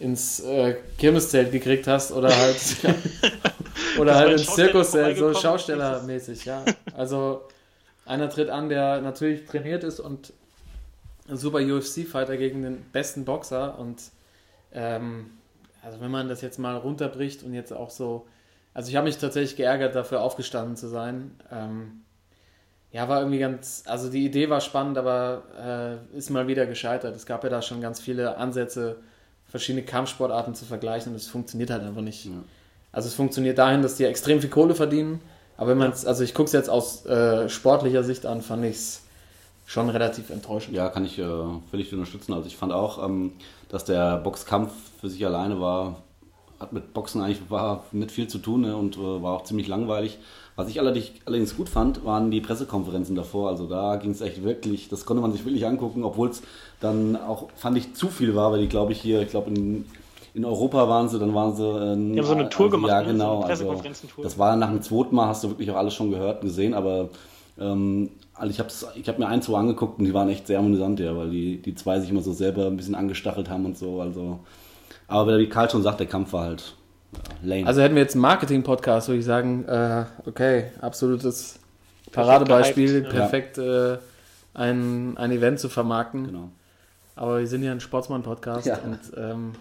ins äh, Kirmeszelt gekriegt hast oder halt <laughs> oder halt ins Zirkuszelt, so. Schaustellermäßig, ja. Also einer tritt an, der natürlich trainiert ist und ein super UFC-Fighter gegen den besten Boxer und ähm, also wenn man das jetzt mal runterbricht und jetzt auch so, also ich habe mich tatsächlich geärgert, dafür aufgestanden zu sein. Ähm, ja, war irgendwie ganz, also die Idee war spannend, aber äh, ist mal wieder gescheitert. Es gab ja da schon ganz viele Ansätze, verschiedene Kampfsportarten zu vergleichen und es funktioniert halt einfach nicht. Ja. Also es funktioniert dahin, dass die extrem viel Kohle verdienen, Aber wenn man es, also ich gucke es jetzt aus äh, sportlicher Sicht an, fand ich es schon relativ enttäuschend. Ja, kann ich äh, völlig unterstützen. Also ich fand auch, ähm, dass der Boxkampf für sich alleine war, hat mit Boxen eigentlich war nicht viel zu tun ne, und äh, war auch ziemlich langweilig. Was ich allerdings, allerdings gut fand, waren die Pressekonferenzen davor. Also da ging es echt wirklich, das konnte man sich wirklich angucken, obwohl es dann auch, fand ich, zu viel war, weil die, glaube ich, hier, ich glaube in, in Europa waren sie, dann waren sie. Äh, Die haben so eine Tour gemacht, Ja, ne? So genau. also, das war nach dem zweiten Mal, hast du wirklich auch alles schon gehört und gesehen, aber ähm, also ich habe ich hab mir ein, zwei angeguckt und die waren echt sehr amüsant, ja, weil die, die zwei sich immer so selber ein bisschen angestachelt haben und so. Also, aber wie Karl schon sagt, der Kampf war halt ja, lame. Also hätten wir jetzt einen Marketing-Podcast, würde ich sagen, äh, okay, absolutes Paradebeispiel, gehypt, ja. perfekt äh, ein, ein Event zu vermarkten. genau. Aber wir sind ja ein Sportsmann-Podcast Ja. und ähm,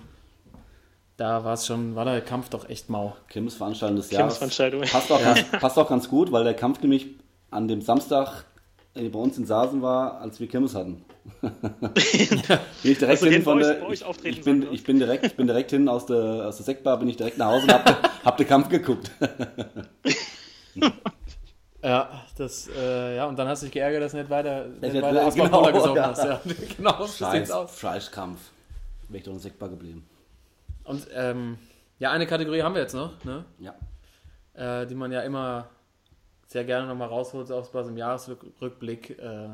da war es schon, war der Kampf doch echt mau. Kirmesveranstaltung des Jahres. Kirmesveranstaltung. Passt auch, <laughs> ganz, passt auch ganz gut, weil der Kampf nämlich an dem Samstag bei uns in Sasen war, als wir Kirmes hatten. <laughs> bin ich direkt Also hin von der, ich, bin, ich bin direkt, ich bin direkt hin aus der, aus der Sektbar, bin ich direkt nach Hause und hab, hab den Kampf geguckt. <laughs> Ja, das, äh, ja, und dann hast du dich geärgert, dass du nicht weiter, nicht nicht weiter genau, gesoffen ja. hast. Ja, <laughs> genau, Scheiß. Scheißkampf. Wäre ich doch in der Sektbar geblieben. Und ähm, ja, eine Kategorie haben wir jetzt noch, ne? Ja. äh, die man ja immer sehr gerne nochmal rausholt, so aus im Jahresrückblick. Äh,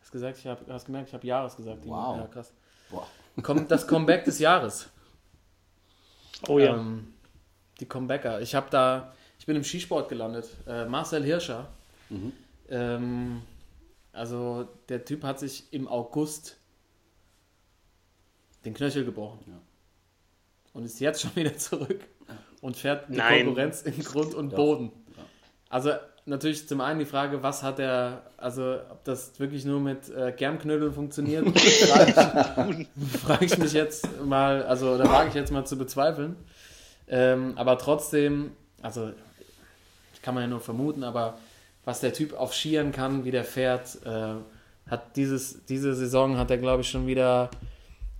hast gesagt, ich hab, hast gemerkt, ich habe Jahres gesagt. Wow. Ja, krass. Boah. Das Comeback des Jahres. Oh ja. Ähm, die Comebacker. Ich habe da, ich bin im Skisport gelandet. Äh, Marcel Hirscher. Ähm, also der Typ hat sich im August den Knöchel gebrochen. Ja. Und ist jetzt schon <laughs> wieder zurück und fährt die Nein. Konkurrenz in Grund und Boden. Also natürlich zum einen die Frage, was hat er, also ob das wirklich nur mit äh, Germknödeln funktioniert, <laughs> frage ich, frag ich mich jetzt mal, also da wage ich jetzt mal zu bezweifeln. Ähm, aber trotzdem, also kann man ja nur vermuten, aber was der Typ auf Skiern kann, wie der fährt, äh, hat dieses, diese Saison hat er, glaube ich, schon wieder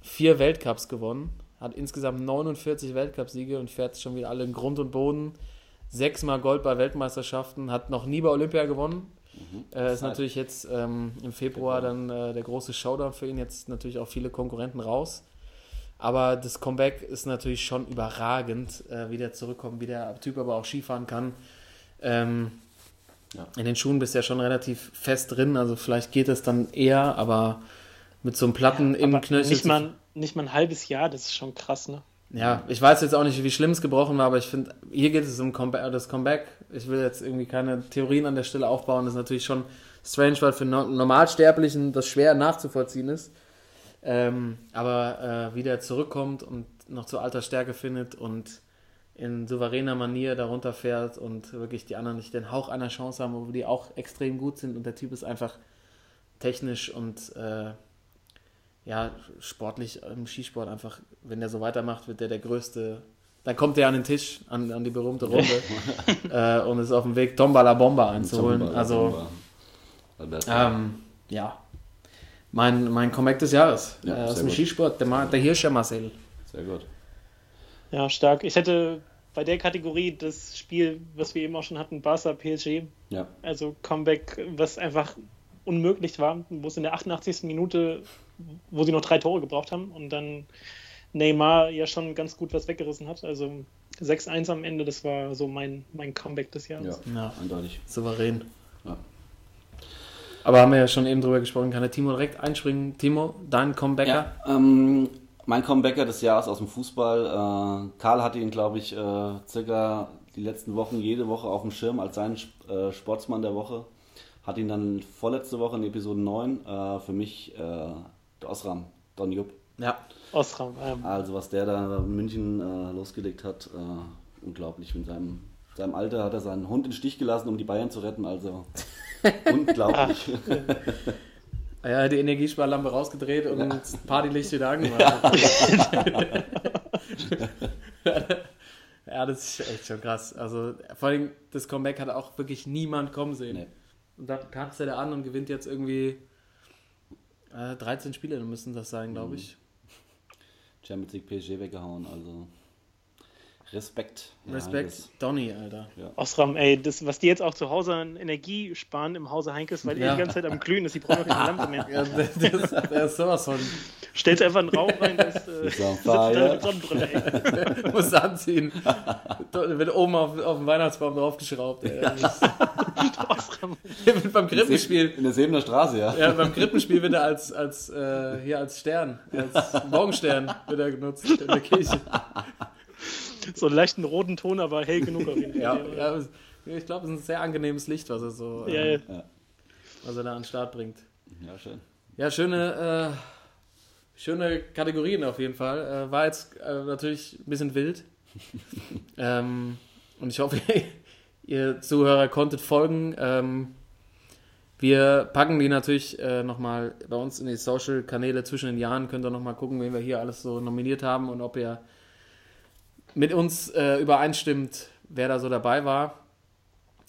vier Weltcups gewonnen, hat insgesamt 49 Weltcupsiege und fährt schon wieder alle in Grund und Boden. Sechsmal Gold bei Weltmeisterschaften, hat noch nie bei Olympia gewonnen. Äh, ist natürlich jetzt ähm, im Februar dann äh, der große Showdown für ihn. Jetzt natürlich auch viele Konkurrenten raus. Aber das Comeback ist natürlich schon überragend, äh, wie der zurückkommt, wie der Typ aber auch Skifahren kann. Ähm, Ja. In den Schuhen bist du ja schon relativ fest drin, also vielleicht geht es dann eher, aber mit so einem Platten im Aber Knöchel. nicht mal, nicht mal ein halbes Jahr, das ist schon krass, ne? Ja, ich weiß jetzt auch nicht, wie schlimm es gebrochen war, aber ich finde, hier geht es um Comeba- das Comeback. Ich will jetzt irgendwie keine Theorien an der Stelle aufbauen. Das ist natürlich schon strange, weil für no Normalsterblichen das schwer nachzuvollziehen ist. Ähm, aber äh, wie der zurückkommt und noch zur alter Stärke findet und in souveräner Manier darunter fährt und wirklich die anderen nicht den Hauch einer Chance haben, obwohl die auch extrem gut sind und der Typ ist einfach technisch und äh, ja, sportlich im Skisport einfach, wenn der so weitermacht, wird der der größte. Dann kommt der an den Tisch, an, an die berühmte <laughs> Runde äh, und ist auf dem Weg, Tombala Bomba einzuholen. Also, ähm, ja, mein, mein Comeback des Jahres Ja, äh, aus dem gut. Skisport, der, Ma- der Hirscher Marcel. Sehr gut. Ja, stark. Ich hätte bei der Kategorie das Spiel, was wir eben auch schon hatten, Barca PSG, Ja. also Comeback, was einfach unmöglich war, wo es in der 88. Minute, wo sie noch drei Tore gebraucht haben und dann Neymar ja schon ganz gut was weggerissen hat. Also 6-1 am Ende, das war so mein, mein Comeback des Ja, Jahres. Ja. eindeutig. Souverän. Ja. Aber haben wir ja schon eben drüber gesprochen, kann der Timo direkt einspringen. Timo, dein Comebacker? Ja, ähm, mein Comebacker des Jahres aus dem Fußball. Äh, Karl hatte ihn, glaube ich, äh, circa die letzten Wochen jede Woche auf dem Schirm als seinen äh, Sportsmann der Woche. Hat ihn dann vorletzte Woche in Episode 9 äh, für mich äh, Osram, Don Jupp. Ja. Osram, ähm, Also was der da in München äh, losgelegt hat, äh, unglaublich. Mit seinem, seinem Alter hat er seinen Hund in den Stich gelassen, um die Bayern zu retten. Also <laughs> unglaublich. Ah Ja, die Energiesparlampe rausgedreht und das Partylicht wieder <laughs> angemacht. <laughs> ja, das ist echt schon krass. Also vor allem das Comeback hat auch wirklich niemand kommen sehen. Nee. Und dann tanzt er da an und gewinnt jetzt irgendwie äh, 13 Spiele, müssen das sein, glaube ich. Champions League PSG weggehauen. Also Respekt. Ja, Respekt, das- Donny, Alter. Osram, ey, das, was die jetzt auch zu Hause an Energie sparen im Hause Heinkes, weil Ja. die die ganze Zeit am Glühen ist, die brauchen auch keine Lampe mehr. Ja, das, das, ist sowas von. Stellt einfach einen Raum rein, das äh, sitzt da mit Sonnenbrille, ey. <laughs> Muss anziehen. Da wird oben auf, auf den Weihnachtsbaum draufgeschraubt. Ey. Osram. wird beim Krippenspiel. In der Sebener Straße, ja. Ja, beim Krippenspiel wird er als, als, äh, hier als Stern, als Morgenstern wird er genutzt in der Kirche. So einen leichten roten Ton, aber hell genug auf jeden <laughs> Fall. Ja, ja ich glaube, es ist ein sehr angenehmes Licht, was er so, Ja, äh, ja. was er da an den Start bringt. Ja, schön. Ja, schöne, äh, schöne Kategorien auf jeden Fall. Äh, war jetzt äh, natürlich ein bisschen wild. <laughs> ähm, und ich hoffe, <laughs> ihr Zuhörer konntet folgen. Ähm, wir packen die natürlich äh, nochmal bei uns in die Social-Kanäle zwischen den Jahren. Könnt ihr nochmal gucken, wen wir hier alles so nominiert haben und ob ihr mit uns äh, übereinstimmt, wer da so dabei war.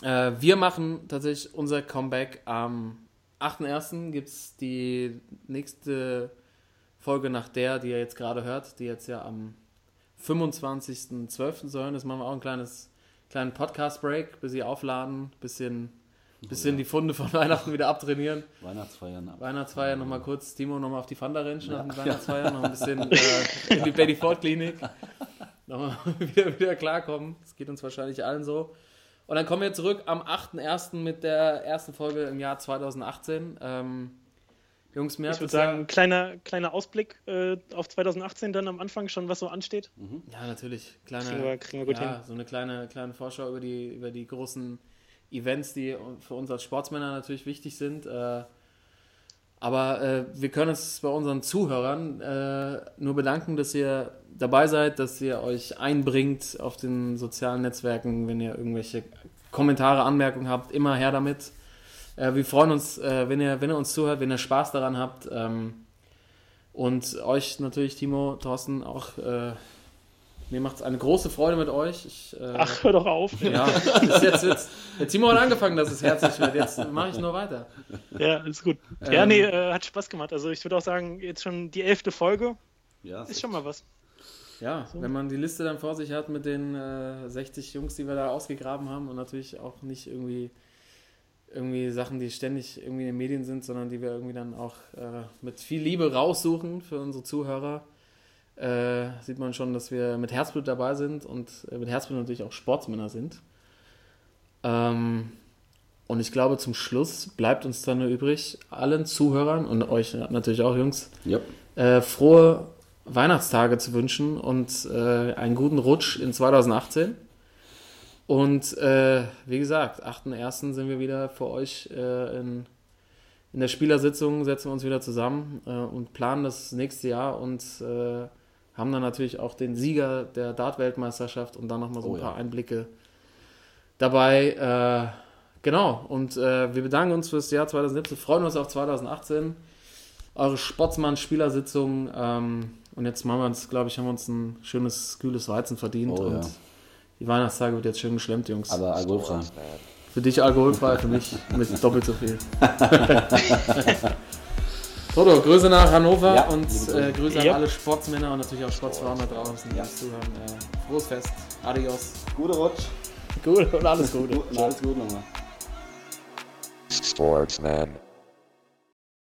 Äh, wir machen tatsächlich unser Comeback am 8.1. gibt es die nächste Folge nach der, die ihr jetzt gerade hört, die jetzt ja am 25.12. sollen. Das machen wir auch ein kleines kleinen Podcast-Break, bis sie aufladen, bisschen, bisschen die Funde von <laughs> Weihnachten wieder abtrainieren. Weihnachtsfeiern ab. Weihnachtsfeier nochmal kurz, Timo nochmal auf die Fanda Ranch nach den Weihnachtsfeiern, noch ein bisschen <laughs> äh, in die Betty Ford Klinik. Nochmal <laughs> wieder, wieder klarkommen. Das geht uns wahrscheinlich allen so. Und dann kommen wir zurück am 8.1. mit der ersten Folge im Jahr 2018. Ähm, Jungs, mir Ich würde sagen, kleiner, kleiner Ausblick äh, auf 2018 dann am Anfang schon, was so ansteht. Ja, natürlich. Kleine, Kriegen wir- kriegen wir gut ja, hin. so eine kleine, kleine Vorschau über die, über die großen Events, die für uns als Sportsmänner natürlich wichtig sind. Äh, aber äh, wir können uns bei unseren Zuhörern äh, nur bedanken, dass ihr dabei seid, dass ihr euch einbringt auf den sozialen Netzwerken, wenn ihr irgendwelche Kommentare, Anmerkungen habt, immer her damit. Äh, wir freuen uns, äh, wenn, ihr, wenn ihr uns zuhört, wenn ihr Spaß daran habt. Ähm, und euch natürlich, Timo, Thorsten, auch äh, mir macht es eine große Freude mit euch. Ich, äh, Ach, hör doch auf. <laughs> ja, das jetzt wird's. Der Timo hat angefangen, dass es herzlich wird. Jetzt mache ich nur weiter. Ja, ist gut. Ja, Ähm, nee, äh, hat Spaß gemacht. Also ich würde auch sagen, jetzt schon die elfte Folge Ja, ist schon mal was. Ja, wenn man die Liste dann vor sich hat mit den äh, 60 Jungs, die wir da ausgegraben haben und natürlich auch nicht irgendwie, irgendwie Sachen, die ständig irgendwie in den Medien sind, sondern die wir irgendwie dann auch äh, mit viel Liebe raussuchen für unsere Zuhörer, äh, sieht man schon, dass wir mit Herzblut dabei sind und äh, mit Herzblut natürlich auch Sportsmänner sind. Ähm, und ich glaube, zum Schluss bleibt uns dann nur übrig, allen Zuhörern und euch natürlich auch, Jungs, Ja. äh, frohe Weihnachtstage zu wünschen und äh, einen guten Rutsch in 2018. Und äh, wie gesagt, 8.1. sind wir wieder für euch äh, in, in der Spielersitzung, setzen wir uns wieder zusammen äh, und planen das nächste Jahr und haben dann natürlich auch den Sieger der Dart-Weltmeisterschaft und dann nochmal so Oh ein ja. paar Einblicke dabei. Äh, genau, und äh, wir bedanken uns fürs Jahr 2017, freuen uns auf 2018 eure Sportsmann-Spielersitzung. Ähm, und jetzt machen wir uns, glaube ich, haben wir uns ein schönes, kühles Weizen verdient. Oh, und ja. die Weihnachtstage wird jetzt schön geschlemmt, Jungs. Aber alkoholfrei. Für dich alkoholfrei, für mich mit doppelt so viel. <laughs> Toto, Grüße nach Hannover Ja, und Grüße. äh, Grüße an Ja. alle Sportsmänner und natürlich auch Sportsfrauen da draußen, die Ja. zuhören. Äh, frohes Fest, adios. Guter Rutsch. Gut und alles Gute. Und alles gut nochmal. Sportsman.